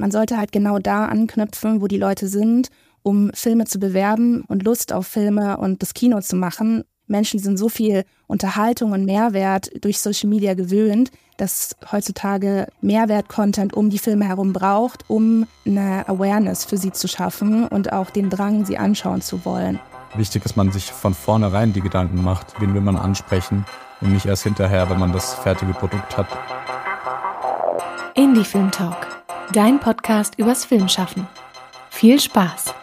man sollte halt genau da anknüpfen, wo die Leute sind, um Filme zu bewerben und Lust auf Filme und das Kino zu machen. Menschen sind so viel Unterhaltung und Mehrwert durch Social Media gewöhnt, dass heutzutage Mehrwert-Content um die Filme herum braucht, um eine Awareness für sie zu schaffen und auch den Drang, sie anschauen zu wollen. Wichtig ist, man sich von vornherein die Gedanken macht, wen will man ansprechen und nicht erst hinterher, wenn man das fertige Produkt hat. Indie Film Talk, dein Podcast übers Filmschaffen. Viel Spaß!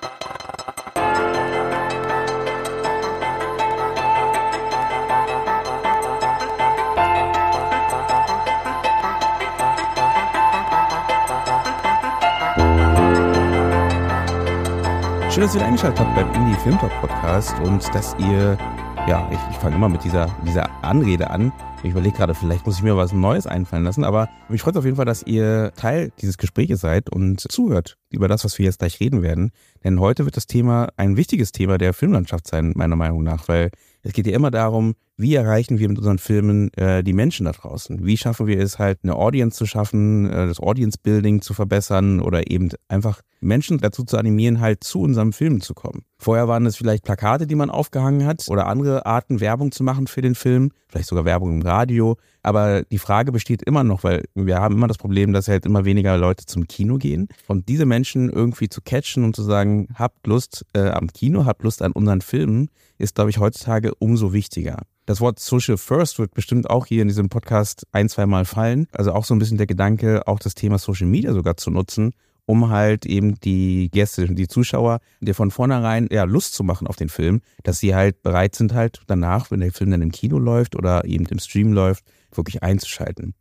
Schön, dass ihr eingeschaltet habt beim Indie Film Talk Podcast und dass ihr, ja, ich, ich fange immer mit dieser, dieser Anrede an. Ich überlege gerade, vielleicht muss ich mir was Neues einfallen lassen, aber mich freut es auf jeden Fall, dass ihr Teil dieses Gespräches seid und zuhört über das, was wir jetzt gleich reden werden. Denn heute wird das Thema ein wichtiges Thema der Filmlandschaft sein, meiner Meinung nach, weil es geht ja immer darum, wie erreichen wir mit unseren Filmen äh, die Menschen da draußen? Wie schaffen wir es halt, eine Audience zu schaffen, äh, das Audience Building zu verbessern oder eben einfach Menschen dazu zu animieren, halt zu unserem Film zu kommen. Vorher waren es vielleicht Plakate, die man aufgehangen hat oder andere Arten, Werbung zu machen für den Film, vielleicht sogar Werbung im Radio. Aber die Frage besteht immer noch, weil wir haben immer das Problem, dass halt immer weniger Leute zum Kino gehen. Und diese Menschen irgendwie zu catchen und zu sagen, habt Lust äh, am Kino, habt Lust an unseren Filmen, ist, glaube ich, heutzutage umso wichtiger. Das Wort Social First wird bestimmt auch hier in diesem Podcast ein, zwei Mal fallen. Also auch so ein bisschen der Gedanke, auch das Thema Social Media sogar zu nutzen, um halt eben die Gäste, die Zuschauer, dir von vornherein ja Lust zu machen auf den Film, dass sie halt bereit sind halt danach, wenn der Film dann im Kino läuft oder eben im Stream läuft, wirklich einzuschalten.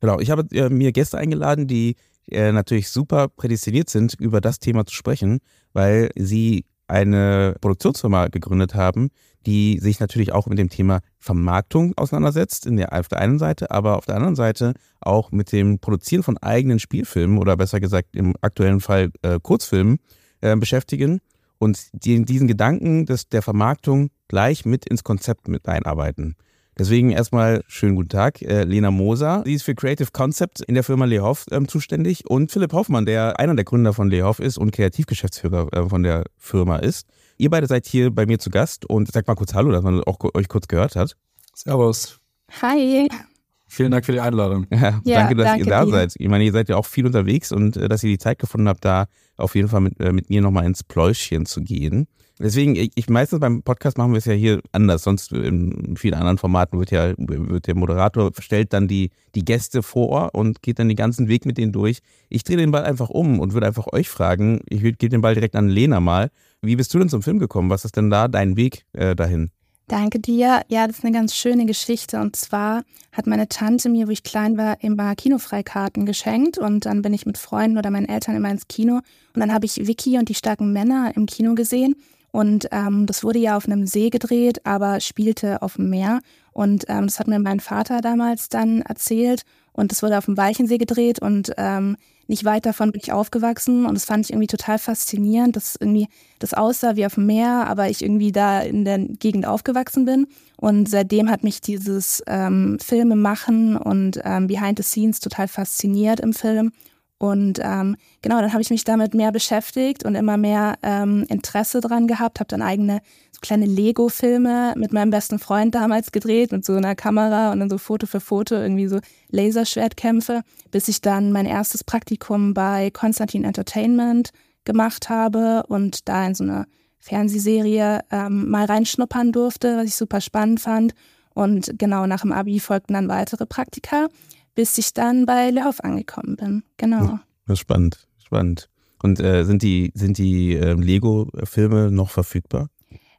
Genau, ich habe äh, mir Gäste eingeladen, die äh, natürlich super prädestiniert sind, über das Thema zu sprechen, weil sie eine Produktionsfirma gegründet haben, die sich natürlich auch mit dem Thema Vermarktung auseinandersetzt, in der, auf der einen Seite, aber auf der anderen Seite auch mit dem Produzieren von eigenen Spielfilmen oder besser gesagt im aktuellen Fall äh, Kurzfilmen äh, beschäftigen und die, diesen Gedanken des, der Vermarktung gleich mit ins Konzept mit einarbeiten. Deswegen erstmal schönen guten Tag, äh, Lena Moser. Sie ist für Creative Concept in der Firma Lehoff ähm, zuständig und Philipp Hoffmann, der einer der Gründer von Lehoff ist und Kreativgeschäftsführer äh, von der Firma ist. Ihr beide seid hier bei mir zu Gast und sagt mal kurz Hallo, dass man auch euch kurz gehört hat. Servus. Hi. Vielen Dank für die Einladung. Ja, ja danke, dass danke ihr da dir. seid. Ich meine, ihr seid ja auch viel unterwegs und äh, dass ihr die Zeit gefunden habt, da auf jeden Fall mit, äh, mit mir nochmal ins Pläuschen zu gehen. Deswegen, ich, meistens beim Podcast machen wir es ja hier anders. Sonst in vielen anderen Formaten wird ja wird der Moderator stellt dann die die Gäste vor und geht dann den ganzen Weg mit denen durch. Ich drehe den Ball einfach um und würde einfach euch fragen. Ich gebe den Ball direkt an Lena mal. Wie bist du denn zum Film gekommen? Was ist denn da dein Weg äh, dahin? Danke dir. Ja, das ist eine ganz schöne Geschichte. Und zwar hat meine Tante mir, wo ich klein war, immer Kinofreikarten geschenkt. Und dann bin ich mit Freunden oder meinen Eltern immer ins Kino. Und dann habe ich Vicky und die starken Männer im Kino gesehen. Und ähm, das wurde ja auf einem See gedreht, aber spielte auf dem Meer. Und ähm, das hat mir mein Vater damals dann erzählt. Und es wurde auf dem Weichensee gedreht und ähm, nicht weit davon bin ich aufgewachsen. Und das fand ich irgendwie total faszinierend, dass irgendwie das aussah wie auf dem Meer, aber ich irgendwie da in der Gegend aufgewachsen bin. Und seitdem hat mich dieses ähm, Filme machen und ähm, Behind the Scenes total fasziniert im Film. Und ähm, genau, dann habe ich mich damit mehr beschäftigt und immer mehr ähm, Interesse dran gehabt, habe dann eigene so kleine Lego-Filme mit meinem besten Freund damals gedreht, mit so einer Kamera und dann so Foto für Foto, irgendwie so Laserschwertkämpfe, bis ich dann mein erstes Praktikum bei Konstantin Entertainment gemacht habe und da in so eine Fernsehserie ähm, mal reinschnuppern durfte, was ich super spannend fand. Und genau nach dem Abi folgten dann weitere Praktika bis ich dann bei Lauf angekommen bin. Genau. Das ist spannend, spannend. Und äh, sind die, sind die äh, Lego-Filme noch verfügbar?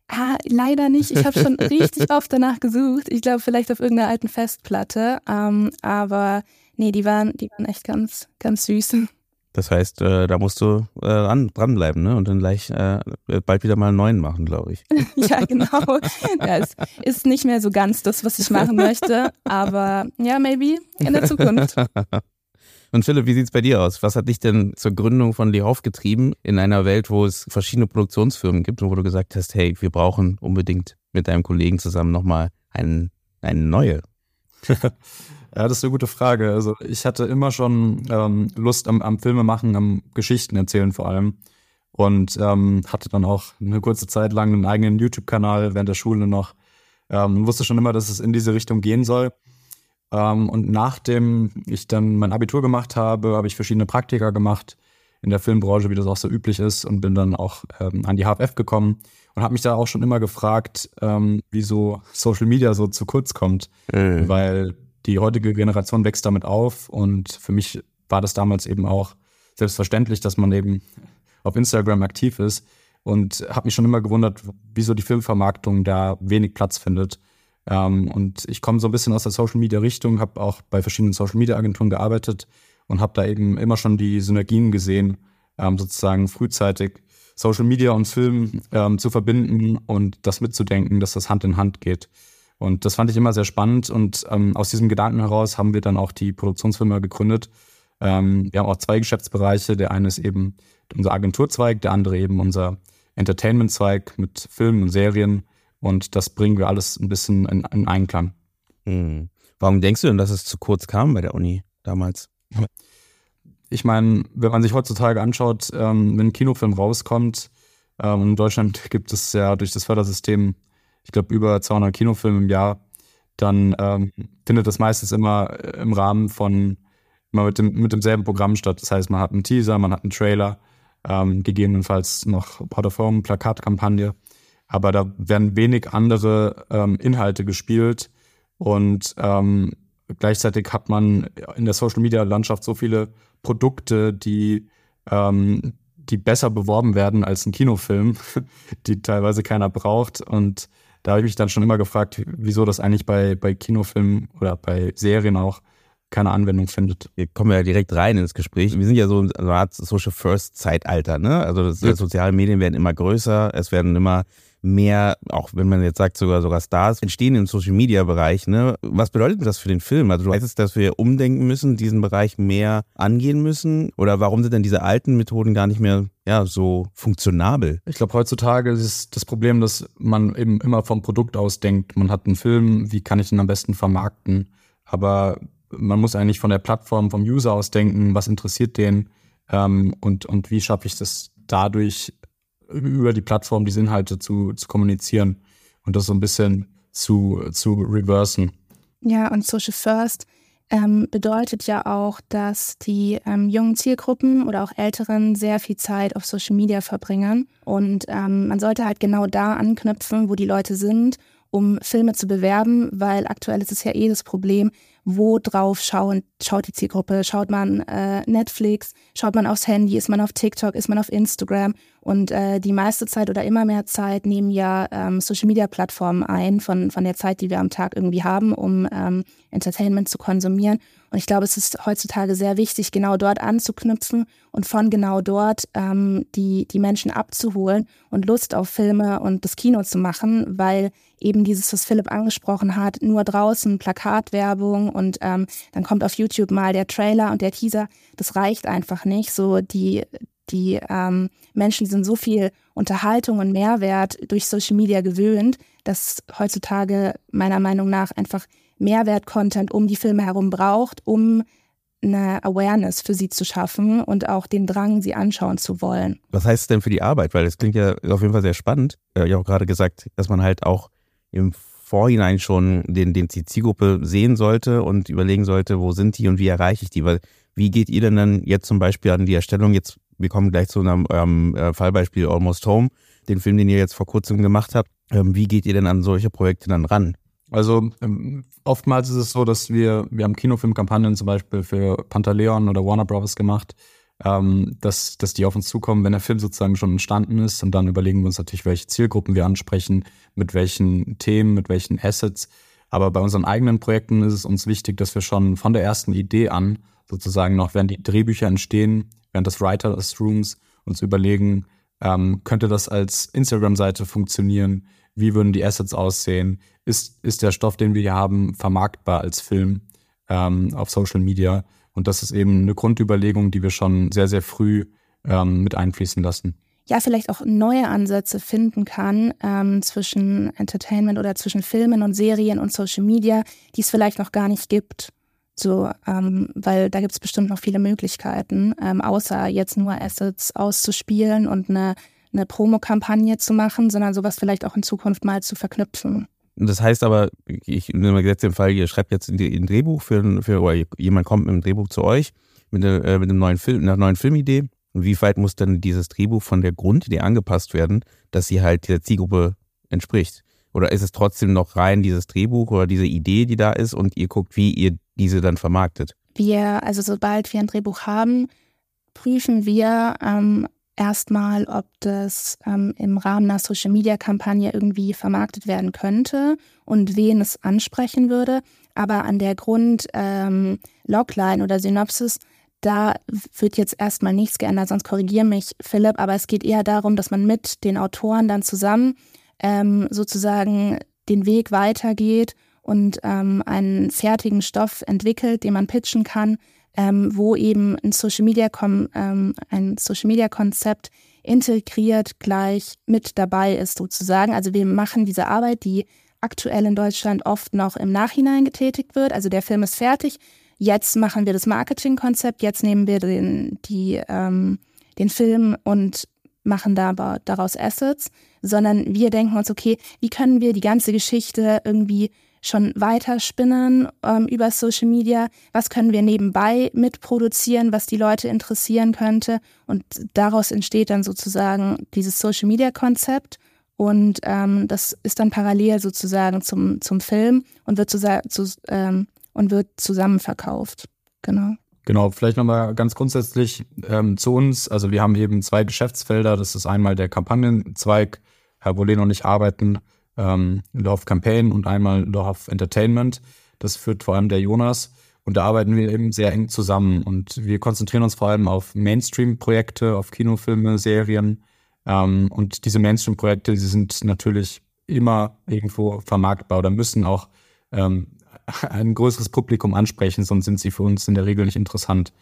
Ah, leider nicht. Ich habe schon richtig oft danach gesucht. Ich glaube, vielleicht auf irgendeiner alten Festplatte. Ähm, aber nee, die waren, die waren echt ganz, ganz süß. Das heißt, äh, da musst du äh, ran, dranbleiben ne? und dann gleich äh, bald wieder mal einen neuen machen, glaube ich. ja, genau. Ja, es ist nicht mehr so ganz das, was ich machen möchte, aber ja, maybe in der Zukunft. Und Philipp, wie sieht's bei dir aus? Was hat dich denn zur Gründung von Lehoff getrieben in einer Welt, wo es verschiedene Produktionsfirmen gibt und wo du gesagt hast, hey, wir brauchen unbedingt mit deinem Kollegen zusammen nochmal einen, eine neue? Ja, das ist eine gute Frage. Also ich hatte immer schon ähm, Lust am, am Filme machen, am Geschichten erzählen vor allem. Und ähm, hatte dann auch eine kurze Zeit lang einen eigenen YouTube-Kanal während der Schule noch. Ähm, wusste schon immer, dass es in diese Richtung gehen soll. Ähm, und nachdem ich dann mein Abitur gemacht habe, habe ich verschiedene Praktika gemacht in der Filmbranche, wie das auch so üblich ist, und bin dann auch ähm, an die HFF gekommen und habe mich da auch schon immer gefragt, ähm, wieso Social Media so zu kurz kommt. Mhm. Weil die heutige Generation wächst damit auf und für mich war das damals eben auch selbstverständlich, dass man eben auf Instagram aktiv ist und habe mich schon immer gewundert, wieso die Filmvermarktung da wenig Platz findet. Ähm, und ich komme so ein bisschen aus der Social Media Richtung, habe auch bei verschiedenen Social Media Agenturen gearbeitet und habe da eben immer schon die Synergien gesehen, ähm, sozusagen frühzeitig Social Media und Film ähm, zu verbinden und das mitzudenken, dass das Hand in Hand geht. Und das fand ich immer sehr spannend und ähm, aus diesem Gedanken heraus haben wir dann auch die Produktionsfirma gegründet. Ähm, wir haben auch zwei Geschäftsbereiche. Der eine ist eben unser Agenturzweig, der andere eben unser Entertainment-Zweig mit Filmen und Serien. Und das bringen wir alles ein bisschen in, in Einklang. Hm. Warum denkst du denn, dass es zu kurz kam bei der Uni damals? Ich meine, wenn man sich heutzutage anschaut, ähm, wenn ein Kinofilm rauskommt, ähm, in Deutschland gibt es ja durch das Fördersystem ich glaube, über 200 Kinofilme im Jahr, dann ähm, findet das meistens immer äh, im Rahmen von, immer mit, dem, mit demselben Programm statt. Das heißt, man hat einen Teaser, man hat einen Trailer, ähm, gegebenenfalls noch Home, Plakatkampagne. Aber da werden wenig andere ähm, Inhalte gespielt und ähm, gleichzeitig hat man in der Social Media Landschaft so viele Produkte, die ähm, die besser beworben werden als ein Kinofilm, die teilweise keiner braucht und da habe ich mich dann schon immer gefragt, wieso das eigentlich bei, bei Kinofilmen oder bei Serien auch keine Anwendung findet. Wir kommen ja direkt rein ins Gespräch. Wir sind ja so eine Art Social First Zeitalter, ne? Also das, ja. soziale Medien werden immer größer, es werden immer mehr, auch wenn man jetzt sagt, sogar sogar Stars entstehen im Social Media Bereich. Ne? Was bedeutet das für den Film? Also du weißt, dass wir umdenken müssen, diesen Bereich mehr angehen müssen? Oder warum sind denn diese alten Methoden gar nicht mehr ja, so funktionabel? Ich glaube, heutzutage ist das Problem, dass man eben immer vom Produkt aus denkt. Man hat einen Film, wie kann ich ihn am besten vermarkten? Aber man muss eigentlich von der Plattform, vom User aus denken, was interessiert den ähm, und, und wie schaffe ich das dadurch über die Plattform diese Inhalte zu, zu kommunizieren und das so ein bisschen zu, zu reversen. Ja, und Social First ähm, bedeutet ja auch, dass die ähm, jungen Zielgruppen oder auch Älteren sehr viel Zeit auf Social Media verbringen. Und ähm, man sollte halt genau da anknüpfen, wo die Leute sind, um Filme zu bewerben, weil aktuell ist es ja eh das Problem, wo drauf schauen, schaut die Zielgruppe, schaut man äh, Netflix, schaut man aufs Handy, ist man auf TikTok, ist man auf Instagram und äh, die meiste Zeit oder immer mehr Zeit nehmen ja ähm, Social-Media-Plattformen ein von, von der Zeit, die wir am Tag irgendwie haben, um ähm, Entertainment zu konsumieren. Und ich glaube, es ist heutzutage sehr wichtig, genau dort anzuknüpfen und von genau dort ähm, die, die Menschen abzuholen und Lust auf Filme und das Kino zu machen, weil eben dieses, was Philipp angesprochen hat, nur draußen Plakatwerbung und ähm, dann kommt auf YouTube mal der Trailer und der Teaser, das reicht einfach nicht. So die, die ähm, Menschen sind so viel Unterhaltung und Mehrwert durch Social Media gewöhnt, dass heutzutage meiner Meinung nach einfach Mehrwert-Content um die Filme herum braucht, um eine Awareness für sie zu schaffen und auch den Drang, sie anschauen zu wollen. Was heißt es denn für die Arbeit? Weil es klingt ja auf jeden Fall sehr spannend. Äh, ich habe auch gerade gesagt, dass man halt auch im Vorhinein schon den, den die Zielgruppe sehen sollte und überlegen sollte, wo sind die und wie erreiche ich die? Weil wie geht ihr denn dann jetzt zum Beispiel an die Erstellung? Jetzt, wir kommen gleich zu einem eurem äh, Fallbeispiel Almost Home, den Film, den ihr jetzt vor kurzem gemacht habt. Ähm, wie geht ihr denn an solche Projekte dann ran? Also ähm, oftmals ist es so, dass wir, wir haben Kinofilmkampagnen zum Beispiel für Pantaleon oder Warner Bros. gemacht, ähm, dass, dass die auf uns zukommen, wenn der Film sozusagen schon entstanden ist. Und dann überlegen wir uns natürlich, welche Zielgruppen wir ansprechen, mit welchen Themen, mit welchen Assets. Aber bei unseren eigenen Projekten ist es uns wichtig, dass wir schon von der ersten Idee an sozusagen noch, während die Drehbücher entstehen, während des Writers Rooms uns überlegen, ähm, könnte das als Instagram-Seite funktionieren? Wie würden die Assets aussehen? Ist, ist der Stoff, den wir hier haben, vermarktbar als Film ähm, auf Social Media? Und das ist eben eine Grundüberlegung, die wir schon sehr, sehr früh ähm, mit einfließen lassen. Ja, vielleicht auch neue Ansätze finden kann ähm, zwischen Entertainment oder zwischen Filmen und Serien und Social Media, die es vielleicht noch gar nicht gibt. So, ähm, weil da gibt es bestimmt noch viele Möglichkeiten, ähm, außer jetzt nur Assets auszuspielen und eine, eine Promokampagne zu machen, sondern sowas vielleicht auch in Zukunft mal zu verknüpfen. Das heißt aber, ich nehme jetzt den Fall, ihr schreibt jetzt ein Drehbuch für, für oder jemand kommt mit einem Drehbuch zu euch mit, äh, mit einem neuen Film, einer neuen Filmidee. Und wie weit muss dann dieses Drehbuch von der Grundidee angepasst werden, dass sie halt der Zielgruppe entspricht? Oder ist es trotzdem noch rein dieses Drehbuch oder diese Idee, die da ist und ihr guckt, wie ihr diese dann vermarktet? Wir, also sobald wir ein Drehbuch haben, prüfen wir ähm, erstmal, ob das ähm, im Rahmen einer Social-Media-Kampagne irgendwie vermarktet werden könnte und wen es ansprechen würde. Aber an der Grund-Logline ähm, oder Synopsis, da wird jetzt erstmal nichts geändert, sonst korrigiere mich, Philipp. Aber es geht eher darum, dass man mit den Autoren dann zusammen ähm, sozusagen den Weg weitergeht und ähm, einen fertigen Stoff entwickelt, den man pitchen kann, ähm, wo eben ein Social Media ähm, ein Social Media Konzept integriert gleich mit dabei ist sozusagen. Also wir machen diese Arbeit, die aktuell in Deutschland oft noch im Nachhinein getätigt wird. Also der Film ist fertig. Jetzt machen wir das Marketingkonzept. Jetzt nehmen wir den, die, ähm, den Film und machen daraus Assets, sondern wir denken uns, okay, wie können wir die ganze Geschichte irgendwie schon weiterspinnen ähm, über Social Media? Was können wir nebenbei mitproduzieren, was die Leute interessieren könnte? Und daraus entsteht dann sozusagen dieses Social Media Konzept. Und ähm, das ist dann parallel sozusagen zum, zum Film und wird, zu, zu, ähm, und wird zusammen verkauft. Genau. Genau, vielleicht nochmal ganz grundsätzlich ähm, zu uns. Also wir haben eben zwei Geschäftsfelder. Das ist einmal der Kampagnenzweig, Herr Boleno und ich arbeiten ähm, Love Campaign und einmal Love Entertainment. Das führt vor allem der Jonas. Und da arbeiten wir eben sehr eng zusammen. Und wir konzentrieren uns vor allem auf Mainstream-Projekte, auf Kinofilme, Serien. Ähm, und diese Mainstream-Projekte, die sind natürlich immer irgendwo vermarktbar oder müssen auch ähm, ein größeres Publikum ansprechen, sonst sind sie für uns in der Regel nicht interessant.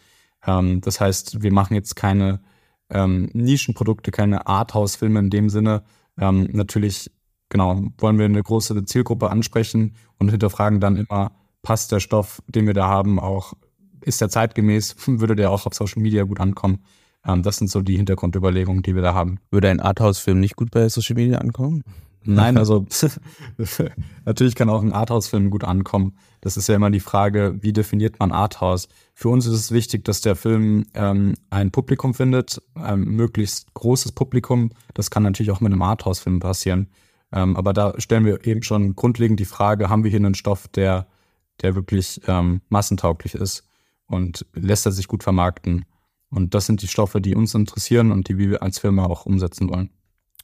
Ähm, das heißt, wir machen jetzt keine ähm, Nischenprodukte, keine Arthouse-Filme in dem Sinne. Ähm, natürlich, genau, wollen wir eine große Zielgruppe ansprechen und hinterfragen dann immer, passt der Stoff, den wir da haben, auch, ist der zeitgemäß, würde der auch auf Social Media gut ankommen? Ähm, das sind so die Hintergrundüberlegungen, die wir da haben. Würde ein Arthouse-Film nicht gut bei Social Media ankommen? Nein, also natürlich kann auch ein Arthouse-Film gut ankommen. Das ist ja immer die Frage, wie definiert man Arthouse? Für uns ist es wichtig, dass der Film ähm, ein Publikum findet, ein möglichst großes Publikum. Das kann natürlich auch mit einem Arthouse-Film passieren. Ähm, aber da stellen wir eben schon grundlegend die Frage, haben wir hier einen Stoff, der, der wirklich ähm, massentauglich ist und lässt er sich gut vermarkten? Und das sind die Stoffe, die uns interessieren und die wir als Firma auch umsetzen wollen.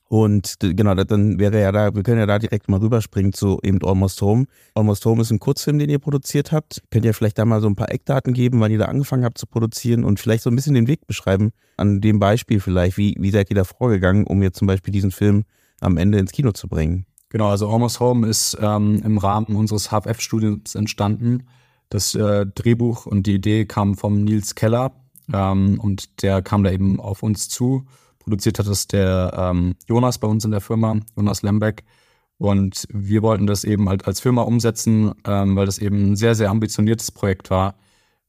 Und genau, dann wäre ja da, wir können ja da direkt mal rüberspringen zu eben Almost Home. Almost Home ist ein Kurzfilm, den ihr produziert habt. Könnt ihr vielleicht da mal so ein paar Eckdaten geben, wann ihr da angefangen habt zu produzieren und vielleicht so ein bisschen den Weg beschreiben, an dem Beispiel vielleicht, wie, wie seid ihr da vorgegangen, um jetzt zum Beispiel diesen Film am Ende ins Kino zu bringen? Genau, also Almost Home ist ähm, im Rahmen unseres HFF-Studiums entstanden. Das äh, Drehbuch und die Idee kam vom Nils Keller ähm, und der kam da eben auf uns zu Produziert hat es der ähm, Jonas bei uns in der Firma, Jonas Lembeck. Und wir wollten das eben halt als Firma umsetzen, ähm, weil das eben ein sehr, sehr ambitioniertes Projekt war.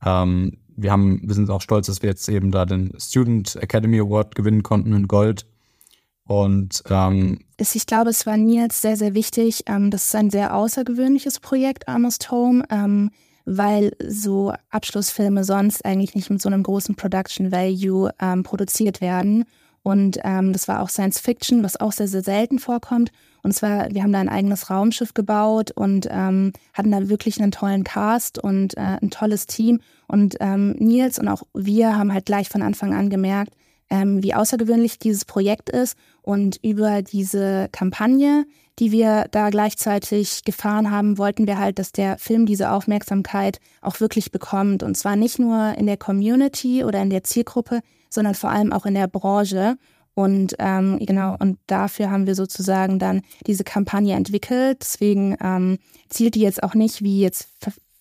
Ähm, wir haben, wir sind auch stolz, dass wir jetzt eben da den Student Academy Award gewinnen konnten in Gold. Und ähm, ich glaube, es war Nils sehr, sehr wichtig. Ähm, das ist ein sehr außergewöhnliches Projekt, Almost Home, ähm, weil so Abschlussfilme sonst eigentlich nicht mit so einem großen Production Value ähm, produziert werden. Und das war auch Science Fiction, was auch sehr, sehr selten vorkommt. Und zwar, wir haben da ein eigenes Raumschiff gebaut und hatten da wirklich einen tollen Cast und äh, ein tolles Team. Und Nils und auch wir haben halt gleich von Anfang an gemerkt, ähm, wie außergewöhnlich dieses Projekt ist. Und über diese Kampagne, die wir da gleichzeitig gefahren haben, wollten wir halt, dass der Film diese Aufmerksamkeit auch wirklich bekommt. Und zwar nicht nur in der Community oder in der Zielgruppe, sondern vor allem auch in der Branche. Und ähm, genau, und dafür haben wir sozusagen dann diese Kampagne entwickelt. Deswegen ähm, zielt die jetzt auch nicht wie jetzt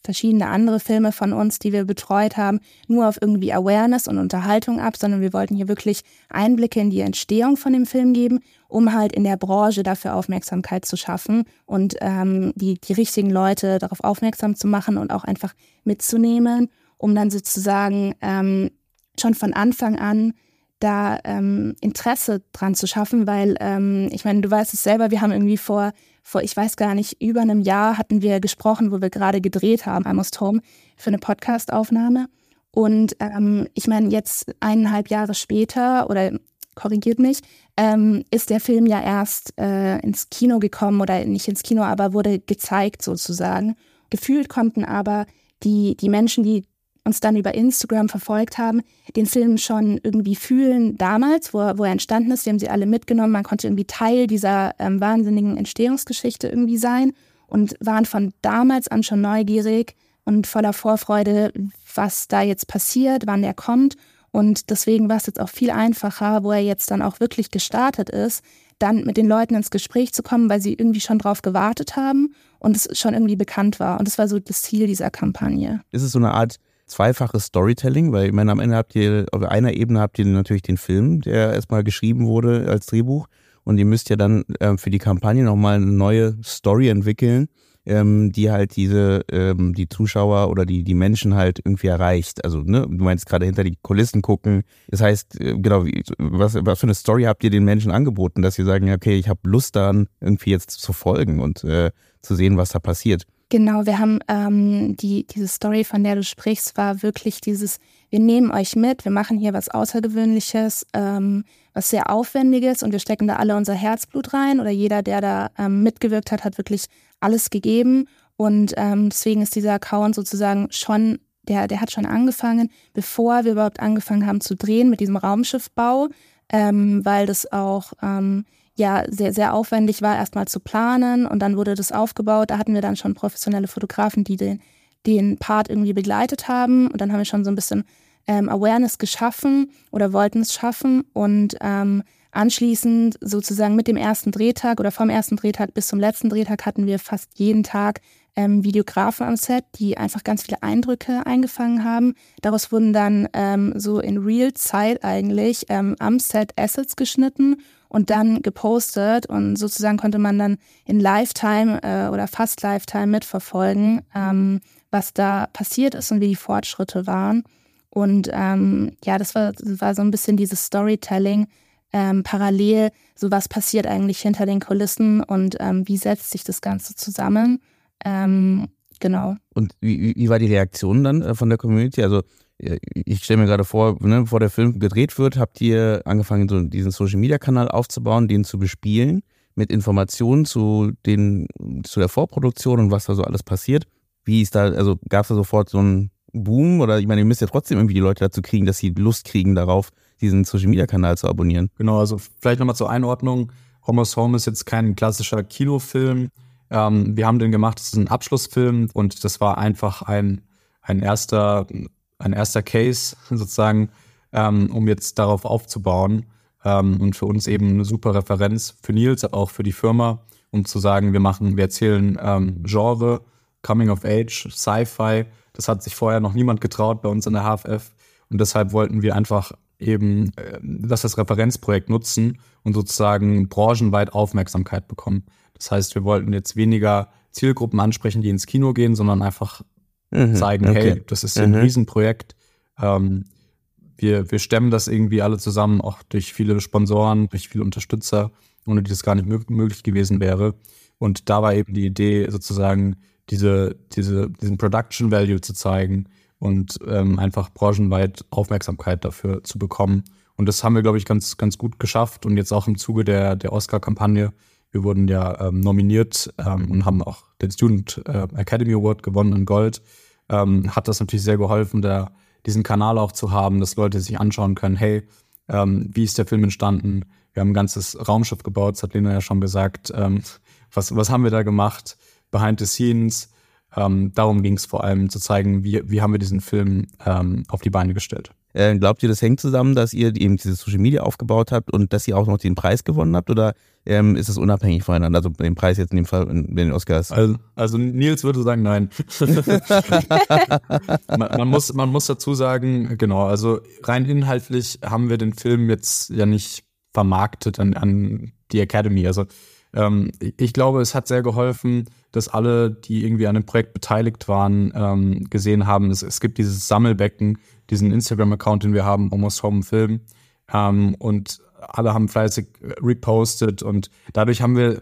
verschiedene andere Filme von uns, die wir betreut haben, nur auf irgendwie Awareness und Unterhaltung ab, sondern wir wollten hier wirklich Einblicke in die Entstehung von dem Film geben, um halt in der Branche dafür Aufmerksamkeit zu schaffen und ähm, die, die richtigen Leute darauf aufmerksam zu machen und auch einfach mitzunehmen, um dann sozusagen ähm, schon von Anfang an da ähm, Interesse dran zu schaffen, weil ähm, ich meine, du weißt es selber, wir haben irgendwie vor, vor, ich weiß gar nicht, über einem Jahr hatten wir gesprochen, wo wir gerade gedreht haben, Almost Home, für eine Podcastaufnahme. Und ähm, ich meine, jetzt eineinhalb Jahre später, oder korrigiert mich, ähm, ist der Film ja erst äh, ins Kino gekommen oder nicht ins Kino, aber wurde gezeigt sozusagen. Gefühlt konnten aber die, die Menschen, die uns dann über Instagram verfolgt haben, den Film schon irgendwie fühlen damals, wo, wo er entstanden ist. Wir haben sie alle mitgenommen. Man konnte irgendwie Teil dieser ähm, wahnsinnigen Entstehungsgeschichte irgendwie sein und waren von damals an schon neugierig und voller Vorfreude, was da jetzt passiert, wann er kommt. Und deswegen war es jetzt auch viel einfacher, wo er jetzt dann auch wirklich gestartet ist, dann mit den Leuten ins Gespräch zu kommen, weil sie irgendwie schon drauf gewartet haben und es schon irgendwie bekannt war. Und das war so das Ziel dieser Kampagne. Ist es so eine Art zweifaches Storytelling, weil ich meine, am Ende habt ihr, auf einer Ebene habt ihr natürlich den Film, der erstmal geschrieben wurde als Drehbuch und ihr müsst ja dann äh, für die Kampagne nochmal eine neue Story entwickeln, ähm, die halt diese, ähm, die Zuschauer oder die, die Menschen halt irgendwie erreicht. Also, ne, du meinst gerade hinter die Kulissen gucken. Das heißt, äh, genau, wie, was, was für eine Story habt ihr den Menschen angeboten, dass sie sagen, okay, ich habe Lust daran, irgendwie jetzt zu folgen und äh, zu sehen, was da passiert. Genau, wir haben ähm, die, diese Story, von der du sprichst, war wirklich dieses, wir nehmen euch mit, wir machen hier was Außergewöhnliches, ähm, was sehr Aufwendiges und wir stecken da alle unser Herzblut rein oder jeder, der da ähm, mitgewirkt hat, hat wirklich alles gegeben. Und ähm, deswegen ist dieser Account sozusagen schon, der, der hat schon angefangen, bevor wir überhaupt angefangen haben zu drehen mit diesem Raumschiffbau, ähm, weil das auch ähm, ja sehr, sehr aufwendig war, erstmal zu planen und dann wurde das aufgebaut. Da hatten wir dann schon professionelle Fotografen, die den, den Part irgendwie begleitet haben und dann haben wir schon so ein bisschen ähm, Awareness geschaffen oder wollten es schaffen und ähm, anschließend sozusagen mit dem ersten Drehtag oder vom ersten Drehtag bis zum letzten Drehtag hatten wir fast jeden Tag ähm, Videografen am Set, die einfach ganz viele Eindrücke eingefangen haben. Daraus wurden dann ähm, so in Real-Zeit eigentlich ähm, am Set Assets geschnitten und dann gepostet und sozusagen konnte man dann in Lifetime äh, oder fast Lifetime mitverfolgen, ähm, was da passiert ist und wie die Fortschritte waren. Und ähm, ja, das war, das war so ein bisschen dieses Storytelling, ähm, parallel, so was passiert eigentlich hinter den Kulissen und ähm, wie setzt sich das Ganze zusammen. Ähm, genau. Und wie, wie war die Reaktion dann äh, von der Community? Also ich stelle mir gerade vor, ne, bevor der Film gedreht wird, habt ihr angefangen, so diesen Social Media Kanal aufzubauen, den zu bespielen mit Informationen zu den zu der Vorproduktion und was da so alles passiert. Wie ist da, also gab es da sofort so einen Boom oder ich meine, ihr müsst ja trotzdem irgendwie die Leute dazu kriegen, dass sie Lust kriegen darauf, diesen Social Media Kanal zu abonnieren. Genau, also vielleicht nochmal zur Einordnung. Homos Home ist jetzt kein klassischer Kinofilm. Ähm, wir haben den gemacht, das ist ein Abschlussfilm und das war einfach ein, ein erster ein erster Case sozusagen, ähm, um jetzt darauf aufzubauen ähm, und für uns eben eine super Referenz für Nils, aber auch für die Firma, um zu sagen, wir machen, wir erzählen ähm, Genre, Coming of Age, Sci-Fi. Das hat sich vorher noch niemand getraut bei uns in der HFF und deshalb wollten wir einfach eben äh, das als Referenzprojekt nutzen und sozusagen branchenweit Aufmerksamkeit bekommen. Das heißt, wir wollten jetzt weniger Zielgruppen ansprechen, die ins Kino gehen, sondern einfach mhm, zeigen, okay. hey, das ist ein mhm. Riesenprojekt. Ähm, wir, wir stemmen das irgendwie alle zusammen, auch durch viele Sponsoren, durch viele Unterstützer, ohne die das gar nicht möglich gewesen wäre. Und da war eben die Idee, sozusagen diese, diese, diesen Production Value zu zeigen und ähm, einfach branchenweit Aufmerksamkeit dafür zu bekommen. Und das haben wir, glaube ich, ganz, ganz gut geschafft. Und jetzt auch im Zuge der, der Oscar-Kampagne wir wurden ja ähm, nominiert ähm, und haben auch den Student äh, Academy Award gewonnen in Gold. Ähm, hat das natürlich sehr geholfen, da diesen Kanal auch zu haben, dass Leute sich anschauen können, hey, ähm, wie ist der Film entstanden? Wir haben ein ganzes Raumschiff gebaut, das hat Lena ja schon gesagt. Ähm, was, was haben wir da gemacht? Behind the scenes. Ähm, darum ging es vor allem zu zeigen, wie, wie haben wir diesen Film auf die Beine gestellt. Äh, glaubt ihr, das hängt zusammen, dass ihr eben diese Social Media aufgebaut habt und dass ihr auch noch den Preis gewonnen habt? Oder ähm, ist es unabhängig voneinander? Also den Preis jetzt in dem Fall in den Oscars? Also, also Nils würde sagen, nein. man, man, muss, man muss dazu sagen, genau, also rein inhaltlich haben wir den Film jetzt ja nicht vermarktet an, an die Academy. Also ähm, ich glaube, es hat sehr geholfen, dass alle, die irgendwie an dem Projekt beteiligt waren, ähm, gesehen haben, es, es gibt dieses Sammelbecken, diesen Instagram-Account, den wir haben, Almost Home Film. Ähm, und alle haben fleißig repostet und dadurch haben wir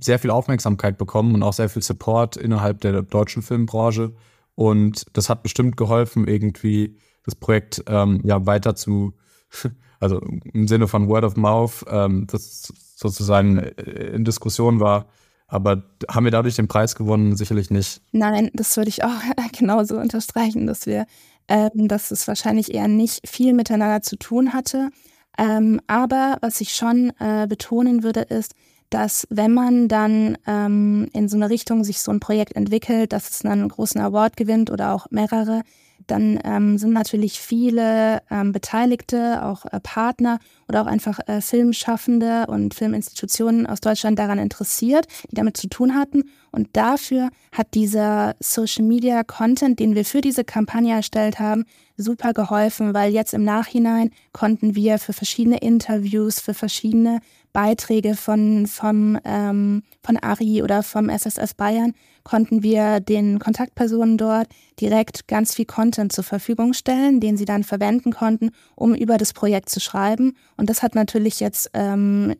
sehr viel Aufmerksamkeit bekommen und auch sehr viel Support innerhalb der deutschen Filmbranche. Und das hat bestimmt geholfen, irgendwie das Projekt ähm, ja weiter zu, also im Sinne von Word of Mouth, ähm, das sozusagen in Diskussion war. Aber haben wir dadurch den Preis gewonnen? Sicherlich nicht. Nein, das würde ich auch genauso unterstreichen, dass wir, ähm, dass es wahrscheinlich eher nicht viel miteinander zu tun hatte. Ähm, aber was ich schon äh, betonen würde, ist, dass wenn man dann ähm, in so eine Richtung sich so ein Projekt entwickelt, dass es dann einen großen Award gewinnt oder auch mehrere, dann ähm, sind natürlich viele ähm, Beteiligte, auch äh, Partner oder auch einfach äh, Filmschaffende und Filminstitutionen aus Deutschland daran interessiert, die damit zu tun hatten. Und dafür hat dieser Social Media Content, den wir für diese Kampagne erstellt haben, super geholfen, weil jetzt im Nachhinein konnten wir für verschiedene Interviews, für verschiedene Beiträge von, vom, ähm, von Ari oder vom SSS Bayern konnten wir den Kontaktpersonen dort direkt ganz viel Content zur Verfügung stellen, den sie dann verwenden konnten, um über das Projekt zu schreiben. Und das hat natürlich jetzt ähm,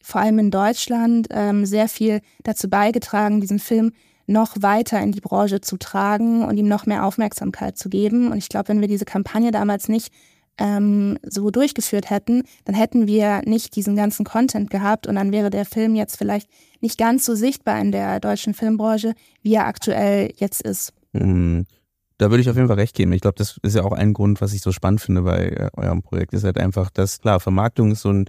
vor allem in Deutschland ähm, sehr viel dazu beigetragen, diesen Film noch weiter in die Branche zu tragen und ihm noch mehr Aufmerksamkeit zu geben. Und ich glaube, wenn wir diese Kampagne damals nicht ähm, so durchgeführt hätten, dann hätten wir nicht diesen ganzen Content gehabt und dann wäre der Film jetzt vielleicht nicht ganz so sichtbar in der deutschen Filmbranche, wie er aktuell jetzt ist. Mhm. Da würde ich auf jeden Fall recht geben. Ich glaube, das ist ja auch ein Grund, was ich so spannend finde bei äh, eurem Projekt, ist halt einfach, dass klar, Vermarktung ist so ein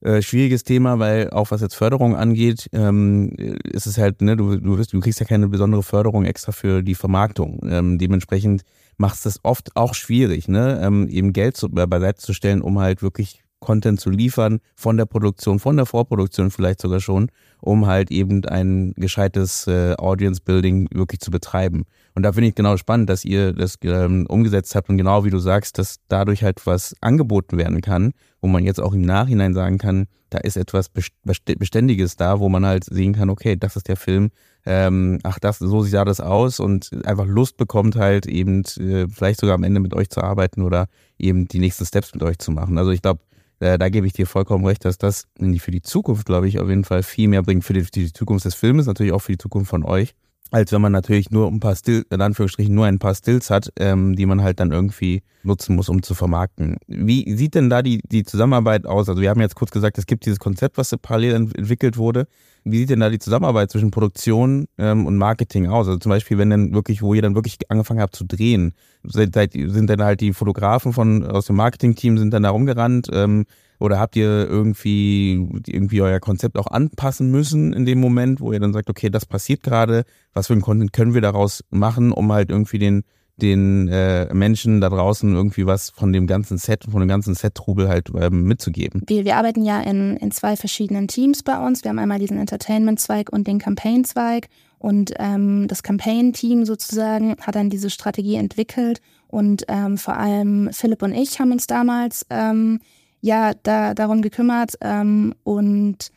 äh, schwieriges Thema, weil auch was jetzt Förderung angeht, ähm, ist es halt, ne, du, du, wirst, du kriegst ja keine besondere Förderung extra für die Vermarktung. Ähm, dementsprechend macht es oft auch schwierig, ne, ähm, eben Geld zu, äh, beiseite zu stellen, um halt wirklich Content zu liefern, von der Produktion, von der Vorproduktion vielleicht sogar schon, um halt eben ein gescheites äh, Audience Building wirklich zu betreiben. Und da finde ich genau spannend, dass ihr das ähm, umgesetzt habt und genau wie du sagst, dass dadurch halt was angeboten werden kann, wo man jetzt auch im Nachhinein sagen kann, da ist etwas Beständiges da, wo man halt sehen kann, okay, das ist der Film, ähm, ach, das, so sah das aus und einfach Lust bekommt halt eben äh, vielleicht sogar am Ende mit euch zu arbeiten oder eben die nächsten Steps mit euch zu machen. Also ich glaube, äh, da gebe ich dir vollkommen recht, dass das für die Zukunft, glaube ich, auf jeden Fall viel mehr bringt. Für die, die Zukunft des Filmes, natürlich auch für die Zukunft von euch als wenn man natürlich nur ein paar Stills, in Anführungsstrichen nur ein paar Stills hat, ähm, die man halt dann irgendwie nutzen muss, um zu vermarkten. Wie sieht denn da die, die Zusammenarbeit aus? Also wir haben jetzt kurz gesagt, es gibt dieses Konzept, was parallel entwickelt wurde. Wie sieht denn da die Zusammenarbeit zwischen Produktion ähm, und Marketing aus? Also zum Beispiel, wenn dann wirklich, wo ihr dann wirklich angefangen habt zu drehen, seid, sind dann halt die Fotografen von aus dem Marketing-Team sind dann da rumgerannt, ähm, oder habt ihr irgendwie, irgendwie euer Konzept auch anpassen müssen in dem Moment, wo ihr dann sagt, okay, das passiert gerade, was für ein Content können wir daraus machen, um halt irgendwie den, den äh, Menschen da draußen irgendwie was von dem ganzen Set, von dem ganzen Set-Trubel halt ähm, mitzugeben? Wir, wir arbeiten ja in, in zwei verschiedenen Teams bei uns. Wir haben einmal diesen Entertainment-Zweig und den Campaign-Zweig. Und ähm, das Campaign-Team sozusagen hat dann diese Strategie entwickelt. Und ähm, vor allem Philipp und ich haben uns damals ähm, ja da, darum gekümmert. Ähm, und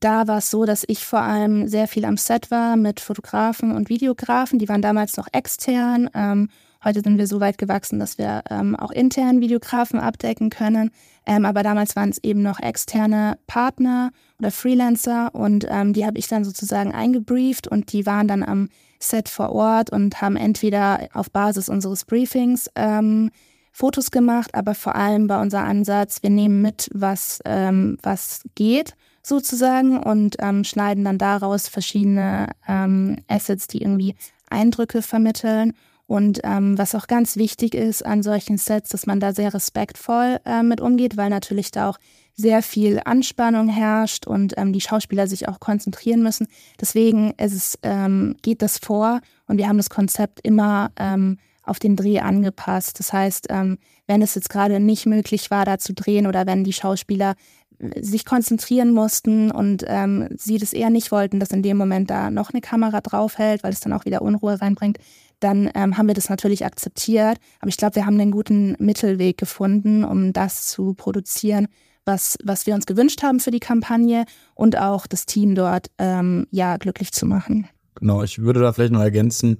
da war es so, dass ich vor allem sehr viel am Set war mit Fotografen und Videografen. Die waren damals noch extern. Ähm, heute sind wir so weit gewachsen, dass wir ähm, auch intern Videografen abdecken können. Ähm, aber damals waren es eben noch externe Partner oder Freelancer und ähm, die habe ich dann sozusagen eingebrieft und die waren dann am Set vor Ort und haben entweder auf Basis unseres Briefings ähm, Fotos gemacht, aber vor allem bei unser Ansatz, wir nehmen mit, was, ähm, was geht sozusagen und ähm, schneiden dann daraus verschiedene ähm, Assets, die irgendwie Eindrücke vermitteln. Und ähm, was auch ganz wichtig ist an solchen Sets, dass man da sehr respektvoll äh, mit umgeht, weil natürlich da auch sehr viel Anspannung herrscht und ähm, die Schauspieler sich auch konzentrieren müssen. Deswegen ist es, ähm, geht das vor und wir haben das Konzept immer ähm, auf den Dreh angepasst. Das heißt, ähm, wenn es jetzt gerade nicht möglich war, da zu drehen oder wenn die Schauspieler äh, sich konzentrieren mussten und ähm, sie das eher nicht wollten, dass in dem Moment da noch eine Kamera draufhält, weil es dann auch wieder Unruhe reinbringt, dann ähm, haben wir das natürlich akzeptiert. Aber ich glaube, wir haben einen guten Mittelweg gefunden, um das zu produzieren, was, was wir uns gewünscht haben für die Kampagne und auch das Team dort ähm, ja glücklich zu machen. Genau, ich würde da vielleicht noch ergänzen,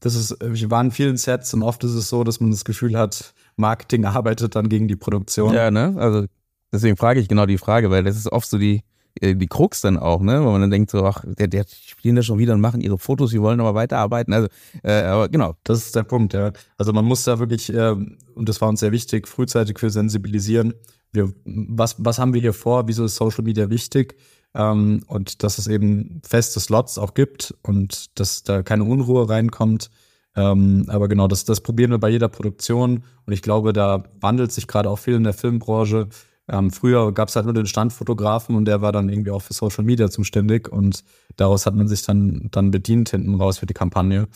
das ist, wir waren in vielen Sets und oft ist es so, dass man das Gefühl hat, Marketing arbeitet dann gegen die Produktion. Ja, ne? Also deswegen frage ich genau die Frage, weil das ist oft so die, äh, die Krux dann auch, ne? Wo man dann denkt so, ach, der, der spielen da schon wieder und machen ihre Fotos, sie wollen aber weiterarbeiten. Also, äh, aber genau. Das ist der Punkt, ja. Also man muss da wirklich, äh, und das war uns sehr wichtig, frühzeitig für sensibilisieren. Wir, was, was haben wir hier vor? Wieso ist Social Media wichtig? Ähm, und dass es eben feste Slots auch gibt und dass da keine Unruhe reinkommt. Ähm, aber genau, das, das probieren wir bei jeder Produktion. Und ich glaube, da wandelt sich gerade auch viel in der Filmbranche. Ähm, früher gab es halt nur den Standfotografen und der war dann irgendwie auch für Social Media zuständig und daraus hat man sich dann, dann bedient hinten raus für die Kampagne.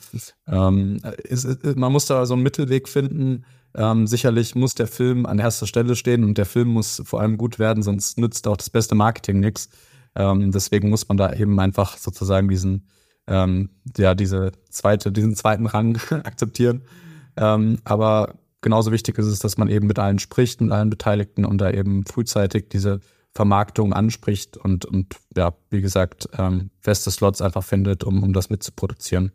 Ähm, ist, ist, man muss da so einen Mittelweg finden. Ähm, sicherlich muss der Film an erster Stelle stehen und der Film muss vor allem gut werden, sonst nützt auch das beste Marketing nichts. Ähm, deswegen muss man da eben einfach sozusagen diesen, ähm, ja, diese zweite, diesen zweiten Rang akzeptieren. Ähm, aber genauso wichtig ist es, dass man eben mit allen spricht, mit allen Beteiligten und da eben frühzeitig diese Vermarktung anspricht und, und ja, wie gesagt, ähm, feste Slots einfach findet, um, um das mitzuproduzieren.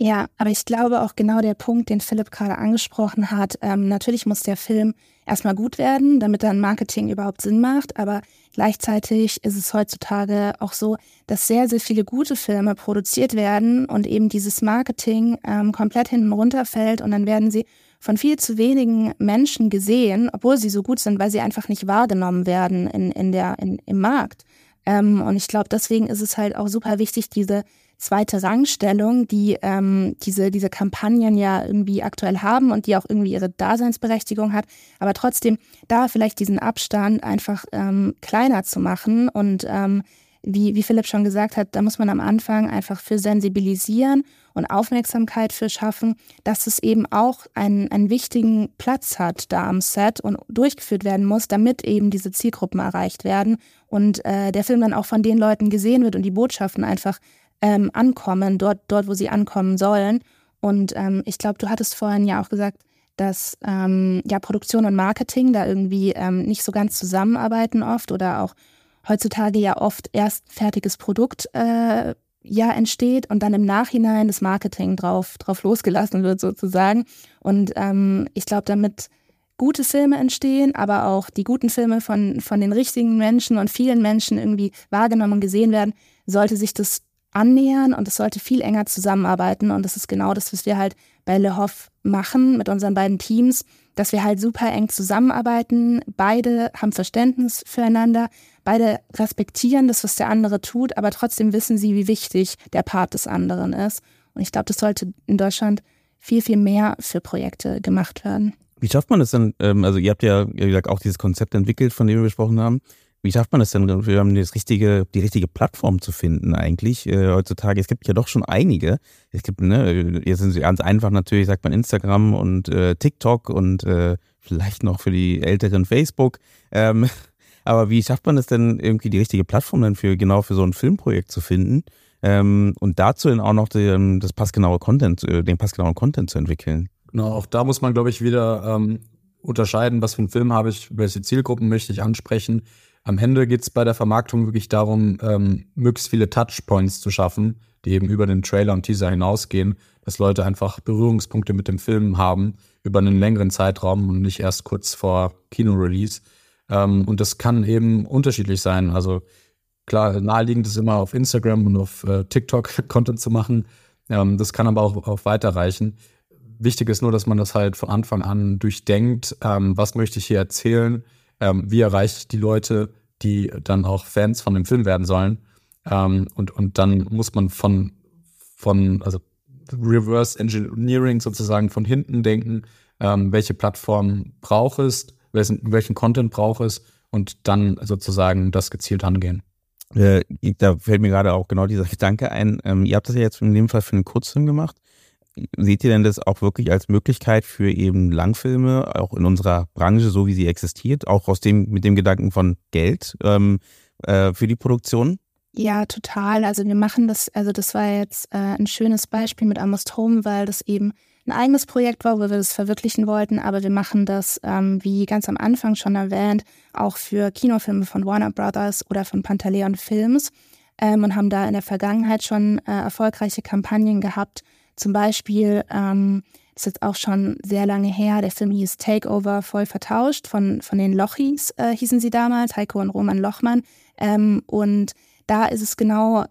Ja, aber ich glaube auch genau der Punkt, den Philipp gerade angesprochen hat. Ähm, natürlich muss der Film erstmal gut werden, damit dann Marketing überhaupt Sinn macht. Aber gleichzeitig ist es heutzutage auch so, dass sehr, sehr viele gute Filme produziert werden und eben dieses Marketing ähm, komplett hinten runterfällt und dann werden sie von viel zu wenigen Menschen gesehen, obwohl sie so gut sind, weil sie einfach nicht wahrgenommen werden in, in der, in, im Markt. Ähm, und ich glaube, deswegen ist es halt auch super wichtig, diese zweite Rangstellung, die ähm, diese, diese Kampagnen ja irgendwie aktuell haben und die auch irgendwie ihre Daseinsberechtigung hat, aber trotzdem da vielleicht diesen Abstand einfach ähm, kleiner zu machen und ähm, wie, wie Philipp schon gesagt hat, da muss man am Anfang einfach für sensibilisieren und Aufmerksamkeit für schaffen, dass es eben auch einen, einen wichtigen Platz hat da am Set und durchgeführt werden muss, damit eben diese Zielgruppen erreicht werden und äh, der Film dann auch von den Leuten gesehen wird und die Botschaften einfach ähm, ankommen, dort, dort, wo sie ankommen sollen. Und ähm, ich glaube, du hattest vorhin ja auch gesagt, dass ähm, ja Produktion und Marketing da irgendwie ähm, nicht so ganz zusammenarbeiten oft oder auch heutzutage ja oft erst fertiges Produkt äh, ja entsteht und dann im Nachhinein das Marketing drauf, drauf losgelassen wird sozusagen. Und ähm, ich glaube, damit gute Filme entstehen, aber auch die guten Filme von, von den richtigen Menschen und vielen Menschen irgendwie wahrgenommen und gesehen werden, sollte sich das annähern und es sollte viel enger zusammenarbeiten. Und das ist genau das, was wir halt bei Le Hoff machen mit unseren beiden Teams, dass wir halt super eng zusammenarbeiten. Beide haben Verständnis füreinander, beide respektieren das, was der andere tut, aber trotzdem wissen sie, wie wichtig der Part des anderen ist. Und ich glaube, das sollte in Deutschland viel, viel mehr für Projekte gemacht werden. Wie schafft man das denn? Ähm, also ihr habt ja, wie gesagt, auch dieses Konzept entwickelt, von dem wir gesprochen haben. Wie schafft man es denn, das richtige, die richtige Plattform zu finden eigentlich äh, heutzutage? Es gibt ja doch schon einige. Es gibt, ne, jetzt sind sie ganz einfach natürlich, sagt man Instagram und äh, TikTok und äh, vielleicht noch für die Älteren Facebook. Ähm, aber wie schafft man es denn, irgendwie die richtige Plattform dann für genau für so ein Filmprojekt zu finden? Ähm, und dazu dann auch noch den, das passgenaue Content, äh, den passgenauen Content zu entwickeln. Genau, auch da muss man, glaube ich, wieder ähm, unterscheiden, was für einen Film habe ich, welche Zielgruppen möchte ich ansprechen am Ende geht es bei der Vermarktung wirklich darum, ähm, möglichst viele Touchpoints zu schaffen, die eben über den Trailer und Teaser hinausgehen, dass Leute einfach Berührungspunkte mit dem Film haben über einen längeren Zeitraum und nicht erst kurz vor Kinorelease. Ähm, und das kann eben unterschiedlich sein. Also klar, naheliegend ist immer auf Instagram und auf äh, TikTok Content zu machen. Ähm, das kann aber auch, auch weiterreichen. Wichtig ist nur, dass man das halt von Anfang an durchdenkt. Ähm, was möchte ich hier erzählen? Ähm, wie erreiche ich die Leute? Die dann auch Fans von dem Film werden sollen. Ähm, und, und dann muss man von, von, also Reverse Engineering sozusagen von hinten denken, ähm, welche Plattform braucht es, welchen, welchen Content braucht es und dann sozusagen das gezielt angehen. Äh, da fällt mir gerade auch genau dieser Gedanke ein. Ähm, ihr habt das ja jetzt in dem Fall für einen Kurzfilm gemacht. Seht ihr denn das auch wirklich als Möglichkeit für eben Langfilme, auch in unserer Branche, so wie sie existiert, auch aus dem, mit dem Gedanken von Geld ähm, äh, für die Produktion? Ja, total. Also wir machen das, also das war jetzt äh, ein schönes Beispiel mit Almost Home, weil das eben ein eigenes Projekt war, wo wir das verwirklichen wollten, aber wir machen das, ähm, wie ganz am Anfang schon erwähnt, auch für Kinofilme von Warner Brothers oder von Pantaleon Films ähm, und haben da in der Vergangenheit schon äh, erfolgreiche Kampagnen gehabt. Zum Beispiel, ähm, ist jetzt auch schon sehr lange her, der Film hieß Takeover voll vertauscht von, von den Lochis, äh, hießen sie damals, Heiko und Roman Lochmann. Ähm, und da ist es genau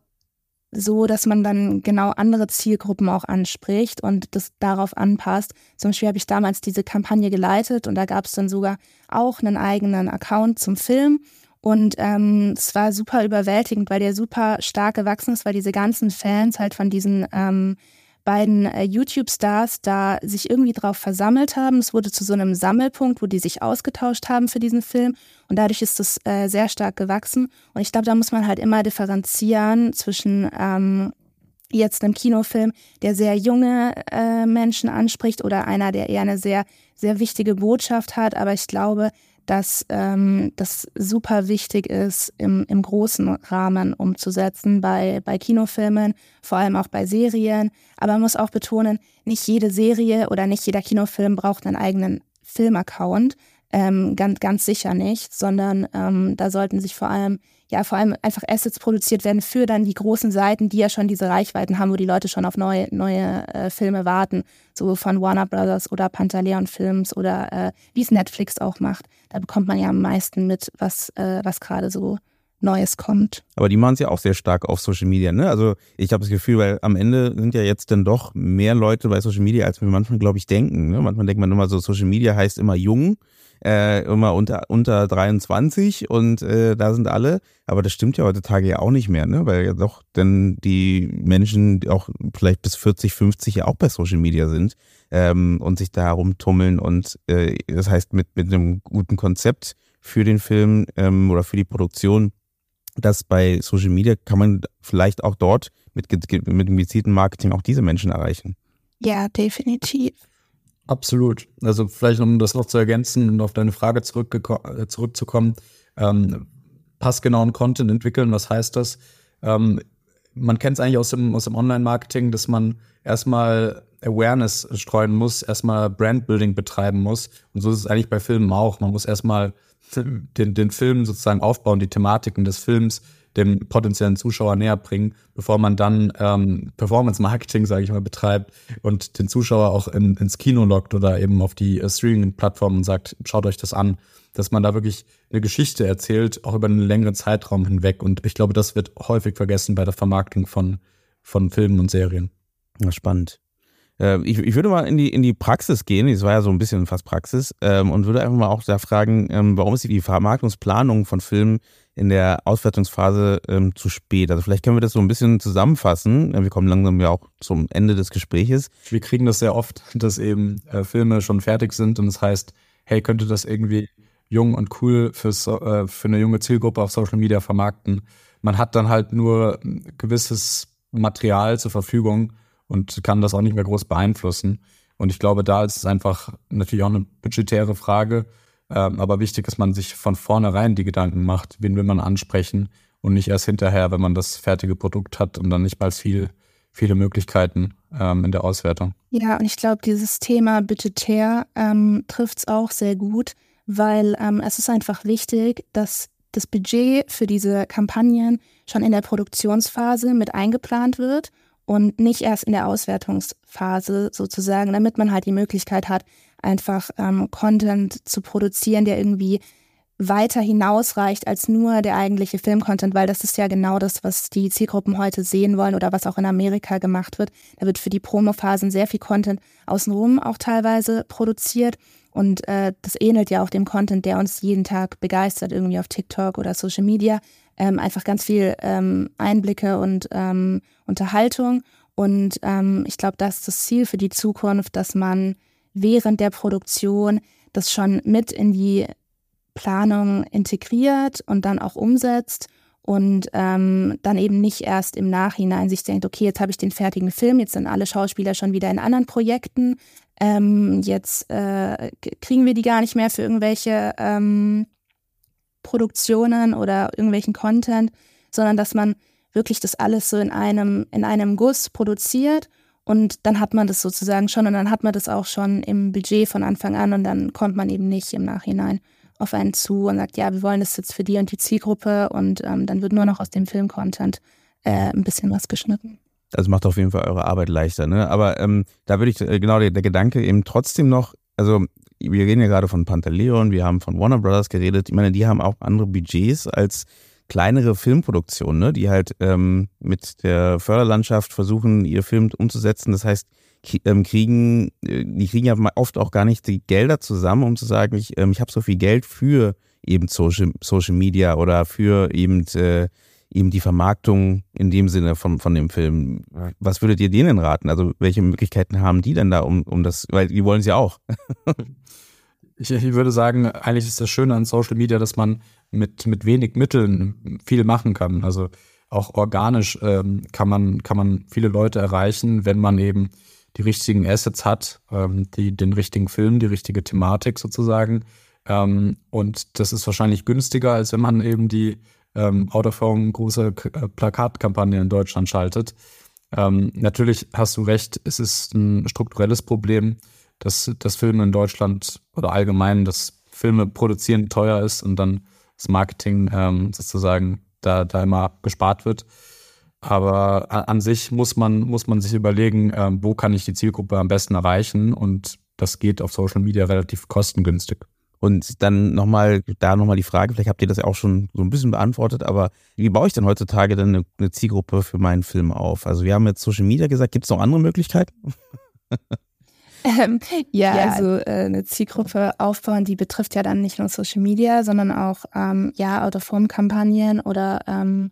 so, dass man dann genau andere Zielgruppen auch anspricht und das darauf anpasst. Zum Beispiel habe ich damals diese Kampagne geleitet und da gab es dann sogar auch einen eigenen Account zum Film. Und ähm, es war super überwältigend, weil der super stark gewachsen ist, weil diese ganzen Fans halt von diesen ähm, beiden äh, YouTube-Stars da sich irgendwie drauf versammelt haben. Es wurde zu so einem Sammelpunkt, wo die sich ausgetauscht haben für diesen Film. Und dadurch ist das äh, sehr stark gewachsen. Und ich glaube, da muss man halt immer differenzieren zwischen ähm, jetzt einem Kinofilm, der sehr junge äh, Menschen anspricht oder einer, der eher eine sehr, sehr wichtige Botschaft hat. Aber ich glaube, dass ähm, das super wichtig ist, im, im großen Rahmen umzusetzen, bei, bei Kinofilmen, vor allem auch bei Serien. Aber man muss auch betonen, nicht jede Serie oder nicht jeder Kinofilm braucht einen eigenen Filmaccount. Ähm, ganz, ganz sicher nicht, sondern ähm, da sollten sich vor allem ja vor allem einfach Assets produziert werden für dann die großen Seiten, die ja schon diese Reichweiten haben, wo die Leute schon auf neue, neue äh, Filme warten, so von Warner Brothers oder Pantaleon Films oder äh, wie es Netflix auch macht. Da bekommt man ja am meisten mit, was, äh, was gerade so Neues kommt. Aber die machen es ja auch sehr stark auf Social Media, ne? Also ich habe das Gefühl, weil am Ende sind ja jetzt dann doch mehr Leute bei Social Media, als wir manchmal, glaube ich, denken. Ne? Manchmal denkt man immer so, Social Media heißt immer jung äh, immer unter, unter 23 und äh, da sind alle. Aber das stimmt ja heutzutage ja auch nicht mehr, ne? Weil ja doch denn die Menschen auch vielleicht bis 40, 50 ja auch bei Social Media sind ähm, und sich da herumtummeln und äh, das heißt mit, mit einem guten Konzept für den Film ähm, oder für die Produktion, dass bei Social Media kann man vielleicht auch dort mit, mit dem gezielten Marketing auch diese Menschen erreichen. Ja, definitiv. Absolut. Also vielleicht um das noch zu ergänzen und auf deine Frage äh, zurückzukommen, ähm, passgenauen Content entwickeln, was heißt das? Ähm, man kennt es eigentlich aus dem, aus dem Online-Marketing, dass man erstmal Awareness streuen muss, erstmal Brandbuilding betreiben muss. Und so ist es eigentlich bei Filmen auch. Man muss erstmal den, den Film sozusagen aufbauen, die Thematiken des Films dem potenziellen Zuschauer näher bringen, bevor man dann ähm, Performance-Marketing, sage ich mal, betreibt und den Zuschauer auch in, ins Kino lockt oder eben auf die äh, Streaming-Plattformen und sagt, schaut euch das an, dass man da wirklich eine Geschichte erzählt, auch über einen längeren Zeitraum hinweg. Und ich glaube, das wird häufig vergessen bei der Vermarktung von, von Filmen und Serien. Ja, spannend. Äh, ich, ich würde mal in die, in die Praxis gehen, das war ja so ein bisschen fast Praxis, ähm, und würde einfach mal auch da fragen, ähm, warum ist die Vermarktungsplanung von Filmen in der Auswertungsphase ähm, zu spät? Also vielleicht können wir das so ein bisschen zusammenfassen. Wir kommen langsam ja auch zum Ende des Gespräches. Wir kriegen das sehr oft, dass eben äh, Filme schon fertig sind und das heißt, hey, könnte das irgendwie jung und cool fürs, äh, für eine junge Zielgruppe auf Social Media vermarkten? Man hat dann halt nur gewisses Material zur Verfügung und kann das auch nicht mehr groß beeinflussen. Und ich glaube, da ist es einfach natürlich auch eine budgetäre Frage. Ähm, aber wichtig, dass man sich von vornherein die Gedanken macht, wen will man ansprechen und nicht erst hinterher, wenn man das fertige Produkt hat und dann nicht mal viel, viele Möglichkeiten ähm, in der Auswertung. Ja, und ich glaube, dieses Thema budgetär ähm, trifft es auch sehr gut, weil ähm, es ist einfach wichtig, dass das Budget für diese Kampagnen schon in der Produktionsphase mit eingeplant wird und nicht erst in der Auswertungsphase sozusagen, damit man halt die Möglichkeit hat, einfach ähm, Content zu produzieren, der irgendwie weiter hinausreicht als nur der eigentliche Filmcontent, weil das ist ja genau das, was die Zielgruppen heute sehen wollen oder was auch in Amerika gemacht wird. Da wird für die Promophasen sehr viel Content außenrum auch teilweise produziert und äh, das ähnelt ja auch dem Content, der uns jeden Tag begeistert, irgendwie auf TikTok oder Social Media ähm, einfach ganz viel ähm, Einblicke und ähm, Unterhaltung. Und ähm, ich glaube, das ist das Ziel für die Zukunft, dass man während der Produktion das schon mit in die Planung integriert und dann auch umsetzt und ähm, dann eben nicht erst im Nachhinein sich denkt, okay, jetzt habe ich den fertigen Film, jetzt sind alle Schauspieler schon wieder in anderen Projekten, ähm, jetzt äh, kriegen wir die gar nicht mehr für irgendwelche ähm, Produktionen oder irgendwelchen Content, sondern dass man wirklich das alles so in einem, in einem Guss produziert und dann hat man das sozusagen schon und dann hat man das auch schon im Budget von Anfang an und dann kommt man eben nicht im Nachhinein auf einen zu und sagt, ja, wir wollen das jetzt für die und die Zielgruppe und ähm, dann wird nur noch aus dem Film-Content äh, ein bisschen was geschnitten. Also macht auf jeden Fall eure Arbeit leichter, ne? Aber ähm, da würde ich, äh, genau, der, der Gedanke eben trotzdem noch, also wir reden ja gerade von Pantaleon, wir haben von Warner Brothers geredet. Ich meine, die haben auch andere Budgets als kleinere Filmproduktionen, ne? die halt ähm, mit der Förderlandschaft versuchen, ihr Film umzusetzen. Das heißt, ähm, kriegen, äh, die kriegen ja oft auch gar nicht die Gelder zusammen, um zu sagen, ich, ähm, ich habe so viel Geld für eben Social, Social Media oder für eben, äh, eben die Vermarktung in dem Sinne von, von dem Film. Was würdet ihr denen raten? Also welche Möglichkeiten haben die denn da, um, um das, weil die wollen es ja auch. ich, ich würde sagen, eigentlich ist das Schöne an Social Media, dass man mit, mit wenig Mitteln viel machen kann. Also auch organisch ähm, kann man, kann man viele Leute erreichen, wenn man eben die richtigen Assets hat, ähm, die, den richtigen Film, die richtige Thematik sozusagen. Ähm, und das ist wahrscheinlich günstiger, als wenn man eben die ähm, Autophone große äh, Plakatkampagne in Deutschland schaltet. Ähm, natürlich hast du recht, es ist ein strukturelles Problem, dass das Filme in Deutschland oder allgemein, dass Filme produzieren teuer ist und dann das Marketing ähm, sozusagen da, da immer gespart wird. Aber an sich muss man, muss man sich überlegen, äh, wo kann ich die Zielgruppe am besten erreichen und das geht auf Social Media relativ kostengünstig. Und dann nochmal, da nochmal die Frage, vielleicht habt ihr das ja auch schon so ein bisschen beantwortet, aber wie baue ich denn heutzutage denn eine, eine Zielgruppe für meinen Film auf? Also wir haben jetzt Social Media gesagt, gibt es noch andere Möglichkeiten? Ähm, ja, ja, also äh, eine Zielgruppe aufbauen, die betrifft ja dann nicht nur Social Media, sondern auch ähm, ja Out-of-Home-Kampagnen oder ähm,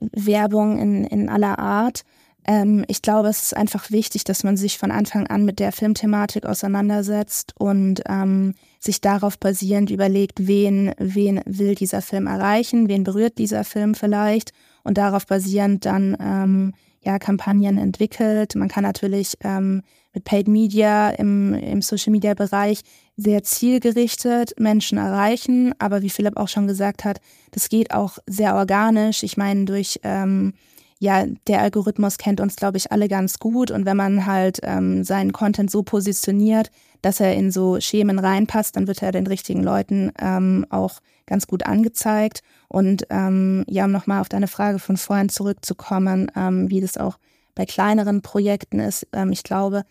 Werbung in, in aller Art. Ähm, ich glaube, es ist einfach wichtig, dass man sich von Anfang an mit der Filmthematik auseinandersetzt und ähm, sich darauf basierend überlegt, wen, wen will dieser Film erreichen, wen berührt dieser Film vielleicht und darauf basierend dann ähm, ja Kampagnen entwickelt. Man kann natürlich ähm, mit Paid Media im, im Social Media Bereich sehr zielgerichtet Menschen erreichen. Aber wie Philipp auch schon gesagt hat, das geht auch sehr organisch. Ich meine, durch ähm, ja, der Algorithmus kennt uns, glaube ich, alle ganz gut. Und wenn man halt ähm, seinen Content so positioniert, dass er in so Schemen reinpasst, dann wird er den richtigen Leuten ähm, auch ganz gut angezeigt. Und ähm, ja, um nochmal auf deine Frage von vorhin zurückzukommen, ähm, wie das auch bei kleineren Projekten ist. Ähm, ich glaube,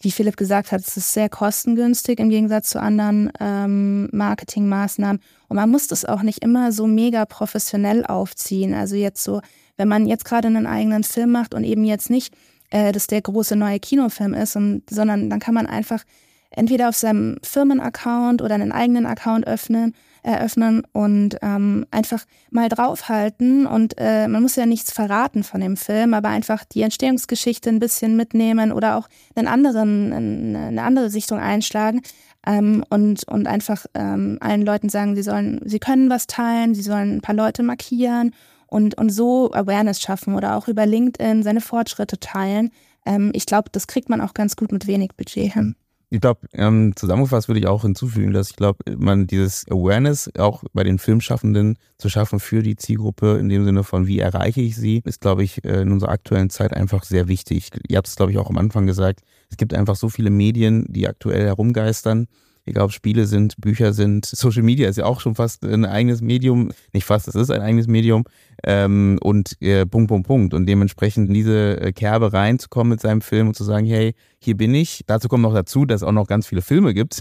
wie Philipp gesagt hat, es ist sehr kostengünstig im Gegensatz zu anderen ähm, Marketingmaßnahmen. Und man muss das auch nicht immer so mega professionell aufziehen. Also jetzt so, wenn man jetzt gerade einen eigenen Film macht und eben jetzt nicht, äh, dass der große neue Kinofilm ist, und, sondern dann kann man einfach entweder auf seinem Firmenaccount oder einen eigenen Account öffnen eröffnen und ähm, einfach mal draufhalten. Und äh, man muss ja nichts verraten von dem Film, aber einfach die Entstehungsgeschichte ein bisschen mitnehmen oder auch einen anderen, eine andere Sichtung einschlagen. Ähm, und, und einfach ähm, allen Leuten sagen, sie sollen, sie können was teilen, sie sollen ein paar Leute markieren und, und so Awareness schaffen oder auch über LinkedIn seine Fortschritte teilen. Ähm, ich glaube, das kriegt man auch ganz gut mit wenig Budget hin. Ich glaube, ähm, zusammengefasst würde ich auch hinzufügen, dass ich glaube, man dieses Awareness auch bei den Filmschaffenden zu schaffen für die Zielgruppe in dem Sinne von, wie erreiche ich sie, ist, glaube ich, äh, in unserer aktuellen Zeit einfach sehr wichtig. Ihr habt es, glaube ich, auch am Anfang gesagt. Es gibt einfach so viele Medien, die aktuell herumgeistern egal ob Spiele sind, Bücher sind, Social Media ist ja auch schon fast ein eigenes Medium, nicht fast, es ist ein eigenes Medium ähm, und äh, Punkt, Punkt, Punkt und dementsprechend in diese äh, Kerbe reinzukommen mit seinem Film und zu sagen, hey, hier bin ich. Dazu kommt noch dazu, dass es auch noch ganz viele Filme gibt.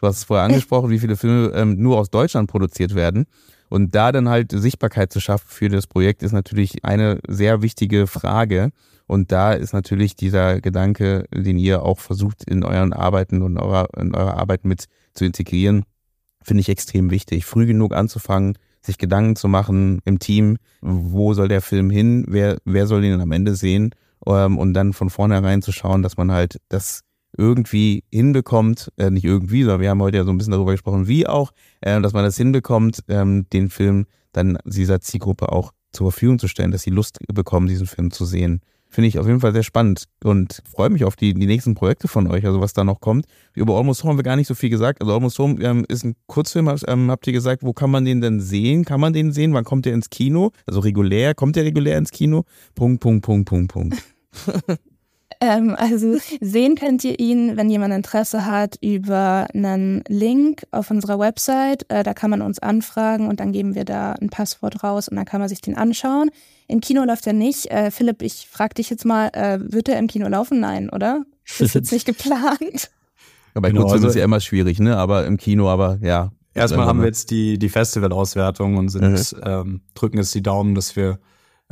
Du hast es vorher angesprochen, wie viele Filme ähm, nur aus Deutschland produziert werden. Und da dann halt Sichtbarkeit zu schaffen für das Projekt ist natürlich eine sehr wichtige Frage. Und da ist natürlich dieser Gedanke, den ihr auch versucht in euren Arbeiten und eurer, in eurer Arbeit mit zu integrieren, finde ich extrem wichtig. Früh genug anzufangen, sich Gedanken zu machen im Team, wo soll der Film hin, wer, wer soll ihn am Ende sehen ähm, und dann von vornherein zu schauen, dass man halt das irgendwie hinbekommt, äh, nicht irgendwie, sondern wir haben heute ja so ein bisschen darüber gesprochen, wie auch, äh, dass man das hinbekommt, ähm, den Film dann dieser Zielgruppe auch zur Verfügung zu stellen, dass sie Lust bekommen, diesen Film zu sehen. Finde ich auf jeden Fall sehr spannend und freue mich auf die, die nächsten Projekte von euch, also was da noch kommt. Über Almost Home haben wir gar nicht so viel gesagt. Also Almost Home ähm, ist ein Kurzfilm, ähm, habt ihr gesagt, wo kann man den denn sehen? Kann man den sehen? Wann kommt der ins Kino? Also regulär, kommt der regulär ins Kino? Punkt, Punkt, Punkt, Punkt, Punkt. Ähm, also sehen könnt ihr ihn, wenn jemand Interesse hat, über einen Link auf unserer Website. Äh, da kann man uns anfragen und dann geben wir da ein Passwort raus und dann kann man sich den anschauen. Im Kino läuft er nicht. Äh, Philipp, ich frage dich jetzt mal, äh, wird er im Kino laufen? Nein, oder? Ist jetzt nicht geplant. Aber genau, Kurzfilm also, ist ja immer schwierig, ne? Aber im Kino, aber ja. Erstmal haben wir jetzt die, die Festival-Auswertung und sind, mhm. ähm, drücken jetzt die Daumen, dass wir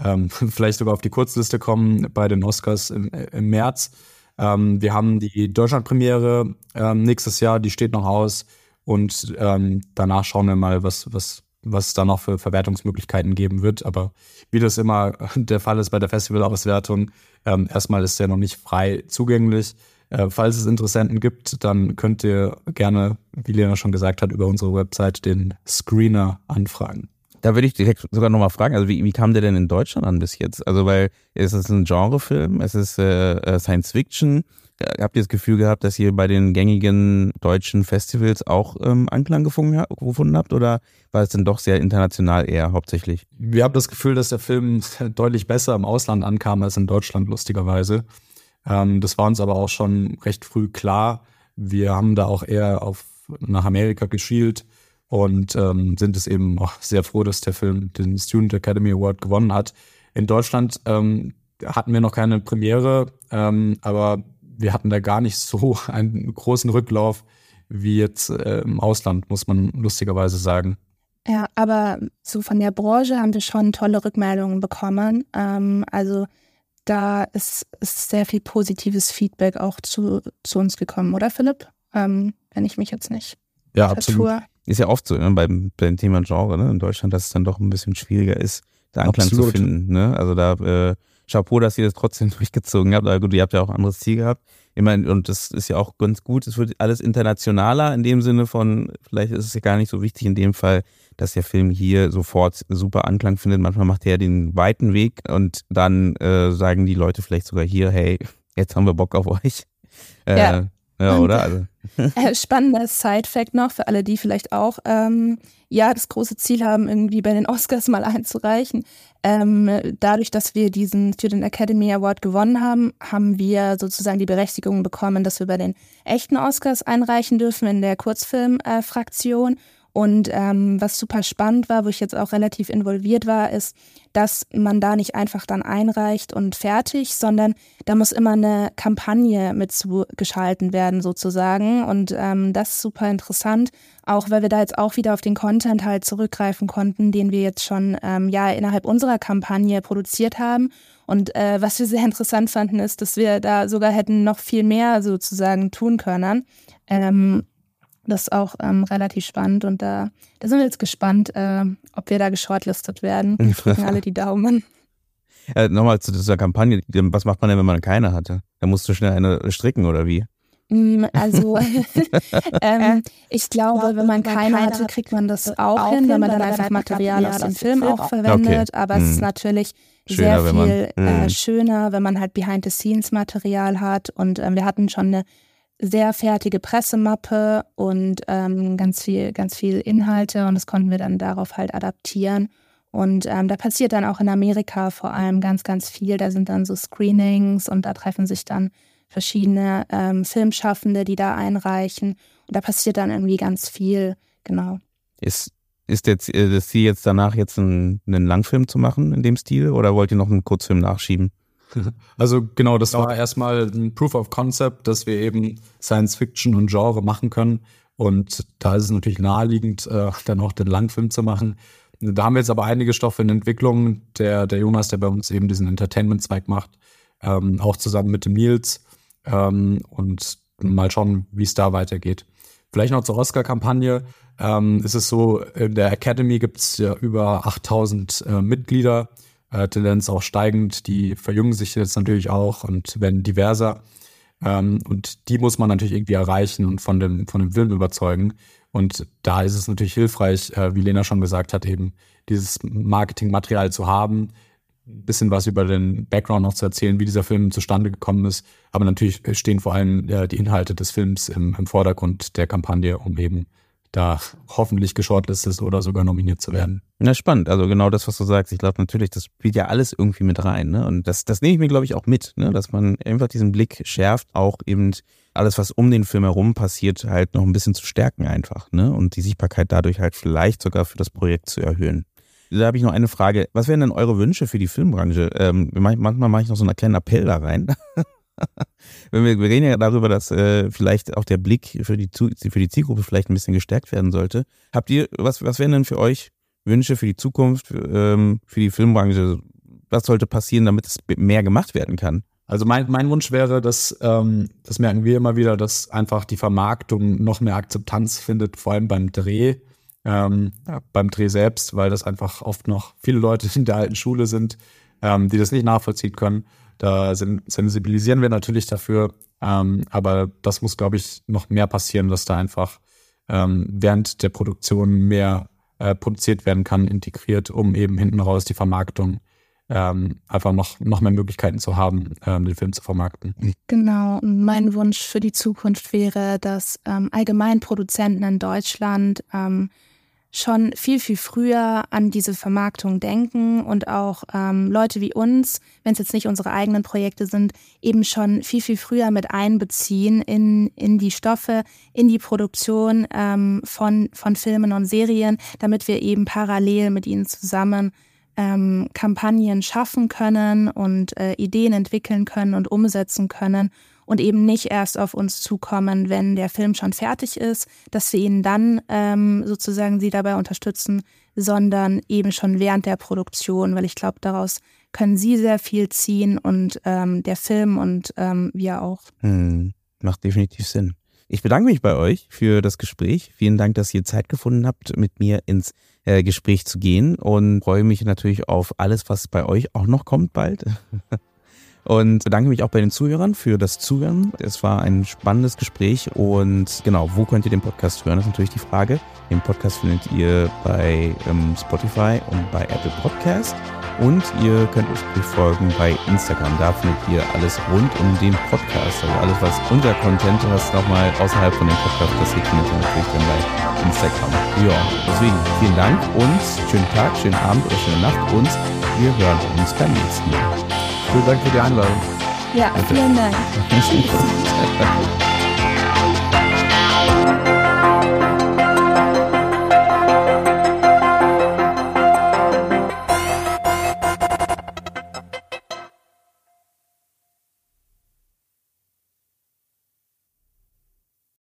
ähm, vielleicht sogar auf die Kurzliste kommen bei den Oscars im, im März. Ähm, wir haben die Deutschlandpremiere ähm, nächstes Jahr, die steht noch aus. Und ähm, danach schauen wir mal, was, was, was da noch für Verwertungsmöglichkeiten geben wird. Aber wie das immer der Fall ist bei der Festivalauswertung, ähm, erstmal ist der noch nicht frei zugänglich. Äh, falls es Interessenten gibt, dann könnt ihr gerne, wie Lena schon gesagt hat, über unsere Website den Screener anfragen. Da würde ich direkt sogar nochmal fragen, also wie, wie kam der denn in Deutschland an bis jetzt? Also weil es ist ein Genrefilm, es ist äh, äh Science Fiction. Äh, habt ihr das Gefühl gehabt, dass ihr bei den gängigen deutschen Festivals auch ähm, Anklang gefunden, gefunden habt oder war es denn doch sehr international eher hauptsächlich? Wir haben das Gefühl, dass der Film deutlich besser im Ausland ankam als in Deutschland, lustigerweise. Ähm, das war uns aber auch schon recht früh klar. Wir haben da auch eher auf nach Amerika geschielt und ähm, sind es eben auch sehr froh, dass der Film den Student Academy Award gewonnen hat. In Deutschland ähm, hatten wir noch keine Premiere, ähm, aber wir hatten da gar nicht so einen großen Rücklauf wie jetzt äh, im Ausland, muss man lustigerweise sagen. Ja, aber so von der Branche haben wir schon tolle Rückmeldungen bekommen. Ähm, also da ist, ist sehr viel positives Feedback auch zu, zu uns gekommen, oder Philipp? Ähm, wenn ich mich jetzt nicht ja, vertue. Absolut. Ist ja oft so ne, beim, beim Thema Genre ne, in Deutschland, dass es dann doch ein bisschen schwieriger ist, da Anklang Absolut. zu finden. Ne? Also da äh, Chapeau, dass ihr das trotzdem durchgezogen habt. Aber gut, ihr habt ja auch ein anderes Ziel gehabt. Ich meine, und das ist ja auch ganz gut. Es wird alles internationaler in dem Sinne von, vielleicht ist es ja gar nicht so wichtig in dem Fall, dass der Film hier sofort super Anklang findet. Manchmal macht er ja den weiten Weg und dann äh, sagen die Leute vielleicht sogar hier, hey, jetzt haben wir Bock auf euch. Äh, ja. Ja, oder? Also. Äh, spannender Side-Fact noch für alle, die vielleicht auch ähm, ja das große Ziel haben, irgendwie bei den Oscars mal einzureichen. Ähm, dadurch, dass wir diesen Student Academy Award gewonnen haben, haben wir sozusagen die Berechtigung bekommen, dass wir bei den echten Oscars einreichen dürfen in der Kurzfilmfraktion. Äh, und ähm, was super spannend war, wo ich jetzt auch relativ involviert war, ist, dass man da nicht einfach dann einreicht und fertig, sondern da muss immer eine Kampagne mit zugeschalten werden sozusagen. Und ähm, das ist super interessant, auch weil wir da jetzt auch wieder auf den Content halt zurückgreifen konnten, den wir jetzt schon ähm, ja innerhalb unserer Kampagne produziert haben. Und äh, was wir sehr interessant fanden, ist, dass wir da sogar hätten noch viel mehr sozusagen tun können. Ähm, das ist auch ähm, relativ spannend und da, da sind wir jetzt gespannt, äh, ob wir da geshortlistet werden. Wir drücken alle die Daumen. Äh, Nochmal zu dieser Kampagne. Was macht man denn, wenn man keine hatte? Da musst du schnell eine stricken oder wie? Mm, also ähm, ich glaube, wenn man keine hatte, kriegt man das auch hin, wenn man dann einfach Material aus dem Film auch verwendet. Okay. Aber es ist hm. natürlich schöner, sehr viel man, äh, hm. schöner, wenn man halt Behind-the-Scenes-Material hat. Und ähm, wir hatten schon eine sehr fertige Pressemappe und ähm, ganz viel, ganz viel Inhalte und das konnten wir dann darauf halt adaptieren. Und ähm, da passiert dann auch in Amerika vor allem ganz, ganz viel. Da sind dann so Screenings und da treffen sich dann verschiedene ähm, Filmschaffende, die da einreichen. Und da passiert dann irgendwie ganz viel, genau. Ist, ist jetzt äh, das Ziel jetzt danach jetzt einen, einen Langfilm zu machen in dem Stil oder wollt ihr noch einen Kurzfilm nachschieben? Also genau, das war erstmal ein Proof of Concept, dass wir eben Science Fiction und Genre machen können. Und da ist es natürlich naheliegend, äh, dann auch den Langfilm zu machen. Da haben wir jetzt aber einige Stoffe in Entwicklung. Der, der Jonas, der bei uns eben diesen Entertainment-Zweig macht, ähm, auch zusammen mit dem Nils. Ähm, und mal schauen, wie es da weitergeht. Vielleicht noch zur Oscar-Kampagne. Ähm, ist es so, in der Academy gibt es ja über 8000 äh, Mitglieder äh, Tendenz auch steigend. Die verjüngen sich jetzt natürlich auch und werden diverser. Ähm, und die muss man natürlich irgendwie erreichen und von dem, von dem Film überzeugen. Und da ist es natürlich hilfreich, äh, wie Lena schon gesagt hat, eben dieses Marketingmaterial zu haben, ein bisschen was über den Background noch zu erzählen, wie dieser Film zustande gekommen ist. Aber natürlich stehen vor allem äh, die Inhalte des Films im, im Vordergrund der Kampagne, um eben da hoffentlich geshortlistet oder sogar nominiert zu werden. Na, spannend. Also genau das, was du sagst. Ich glaube natürlich, das spielt ja alles irgendwie mit rein. Ne? Und das, das nehme ich mir, glaube ich, auch mit, ne? dass man einfach diesen Blick schärft, auch eben alles, was um den Film herum passiert, halt noch ein bisschen zu stärken einfach. Ne? Und die Sichtbarkeit dadurch halt vielleicht sogar für das Projekt zu erhöhen. Da habe ich noch eine Frage. Was wären denn eure Wünsche für die Filmbranche? Ähm, manchmal mache ich noch so einen kleinen Appell da rein. Wenn wir, wir reden ja darüber, dass äh, vielleicht auch der Blick für die, für die Zielgruppe vielleicht ein bisschen gestärkt werden sollte. Habt ihr, was, was wären denn für euch Wünsche für die Zukunft, ähm, für die Filmbranche? Was sollte passieren, damit es mehr gemacht werden kann? Also mein, mein Wunsch wäre, dass, ähm, das merken wir immer wieder, dass einfach die Vermarktung noch mehr Akzeptanz findet, vor allem beim Dreh, ähm, ja, beim Dreh selbst, weil das einfach oft noch viele Leute in der alten Schule sind, ähm, die das nicht nachvollziehen können. Da sensibilisieren wir natürlich dafür, ähm, aber das muss, glaube ich, noch mehr passieren, dass da einfach ähm, während der Produktion mehr äh, produziert werden kann, integriert, um eben hinten raus die Vermarktung ähm, einfach noch, noch mehr Möglichkeiten zu haben, ähm, den Film zu vermarkten. Genau. Mein Wunsch für die Zukunft wäre, dass ähm, allgemein Produzenten in Deutschland ähm, schon viel, viel früher an diese Vermarktung denken und auch ähm, Leute wie uns, wenn es jetzt nicht unsere eigenen Projekte sind, eben schon viel, viel früher mit einbeziehen in, in die Stoffe, in die Produktion ähm, von, von Filmen und Serien, damit wir eben parallel mit ihnen zusammen ähm, Kampagnen schaffen können und äh, Ideen entwickeln können und umsetzen können und eben nicht erst auf uns zukommen, wenn der Film schon fertig ist, dass wir ihnen dann ähm, sozusagen sie dabei unterstützen, sondern eben schon während der Produktion, weil ich glaube, daraus können sie sehr viel ziehen und ähm, der Film und ähm, wir auch. Hm, macht definitiv Sinn. Ich bedanke mich bei euch für das Gespräch. Vielen Dank, dass ihr Zeit gefunden habt, mit mir ins äh, Gespräch zu gehen und freue mich natürlich auf alles, was bei euch auch noch kommt bald. Und bedanke mich auch bei den Zuhörern für das Zuhören. Es war ein spannendes Gespräch und genau, wo könnt ihr den Podcast hören, ist natürlich die Frage. Den Podcast findet ihr bei ähm, Spotify und bei Apple Podcast. Und ihr könnt uns folgen bei Instagram. Da findet ihr alles rund um den Podcast. Also alles, was unser Content ist, nochmal außerhalb von dem Podcast, das findet ihr natürlich dann bei Instagram. Ja, deswegen vielen Dank und schönen Tag, schönen Abend oder schöne Nacht und wir hören uns beim nächsten Mal. Vielen Dank für die Einladung. Ja, vielen Dank.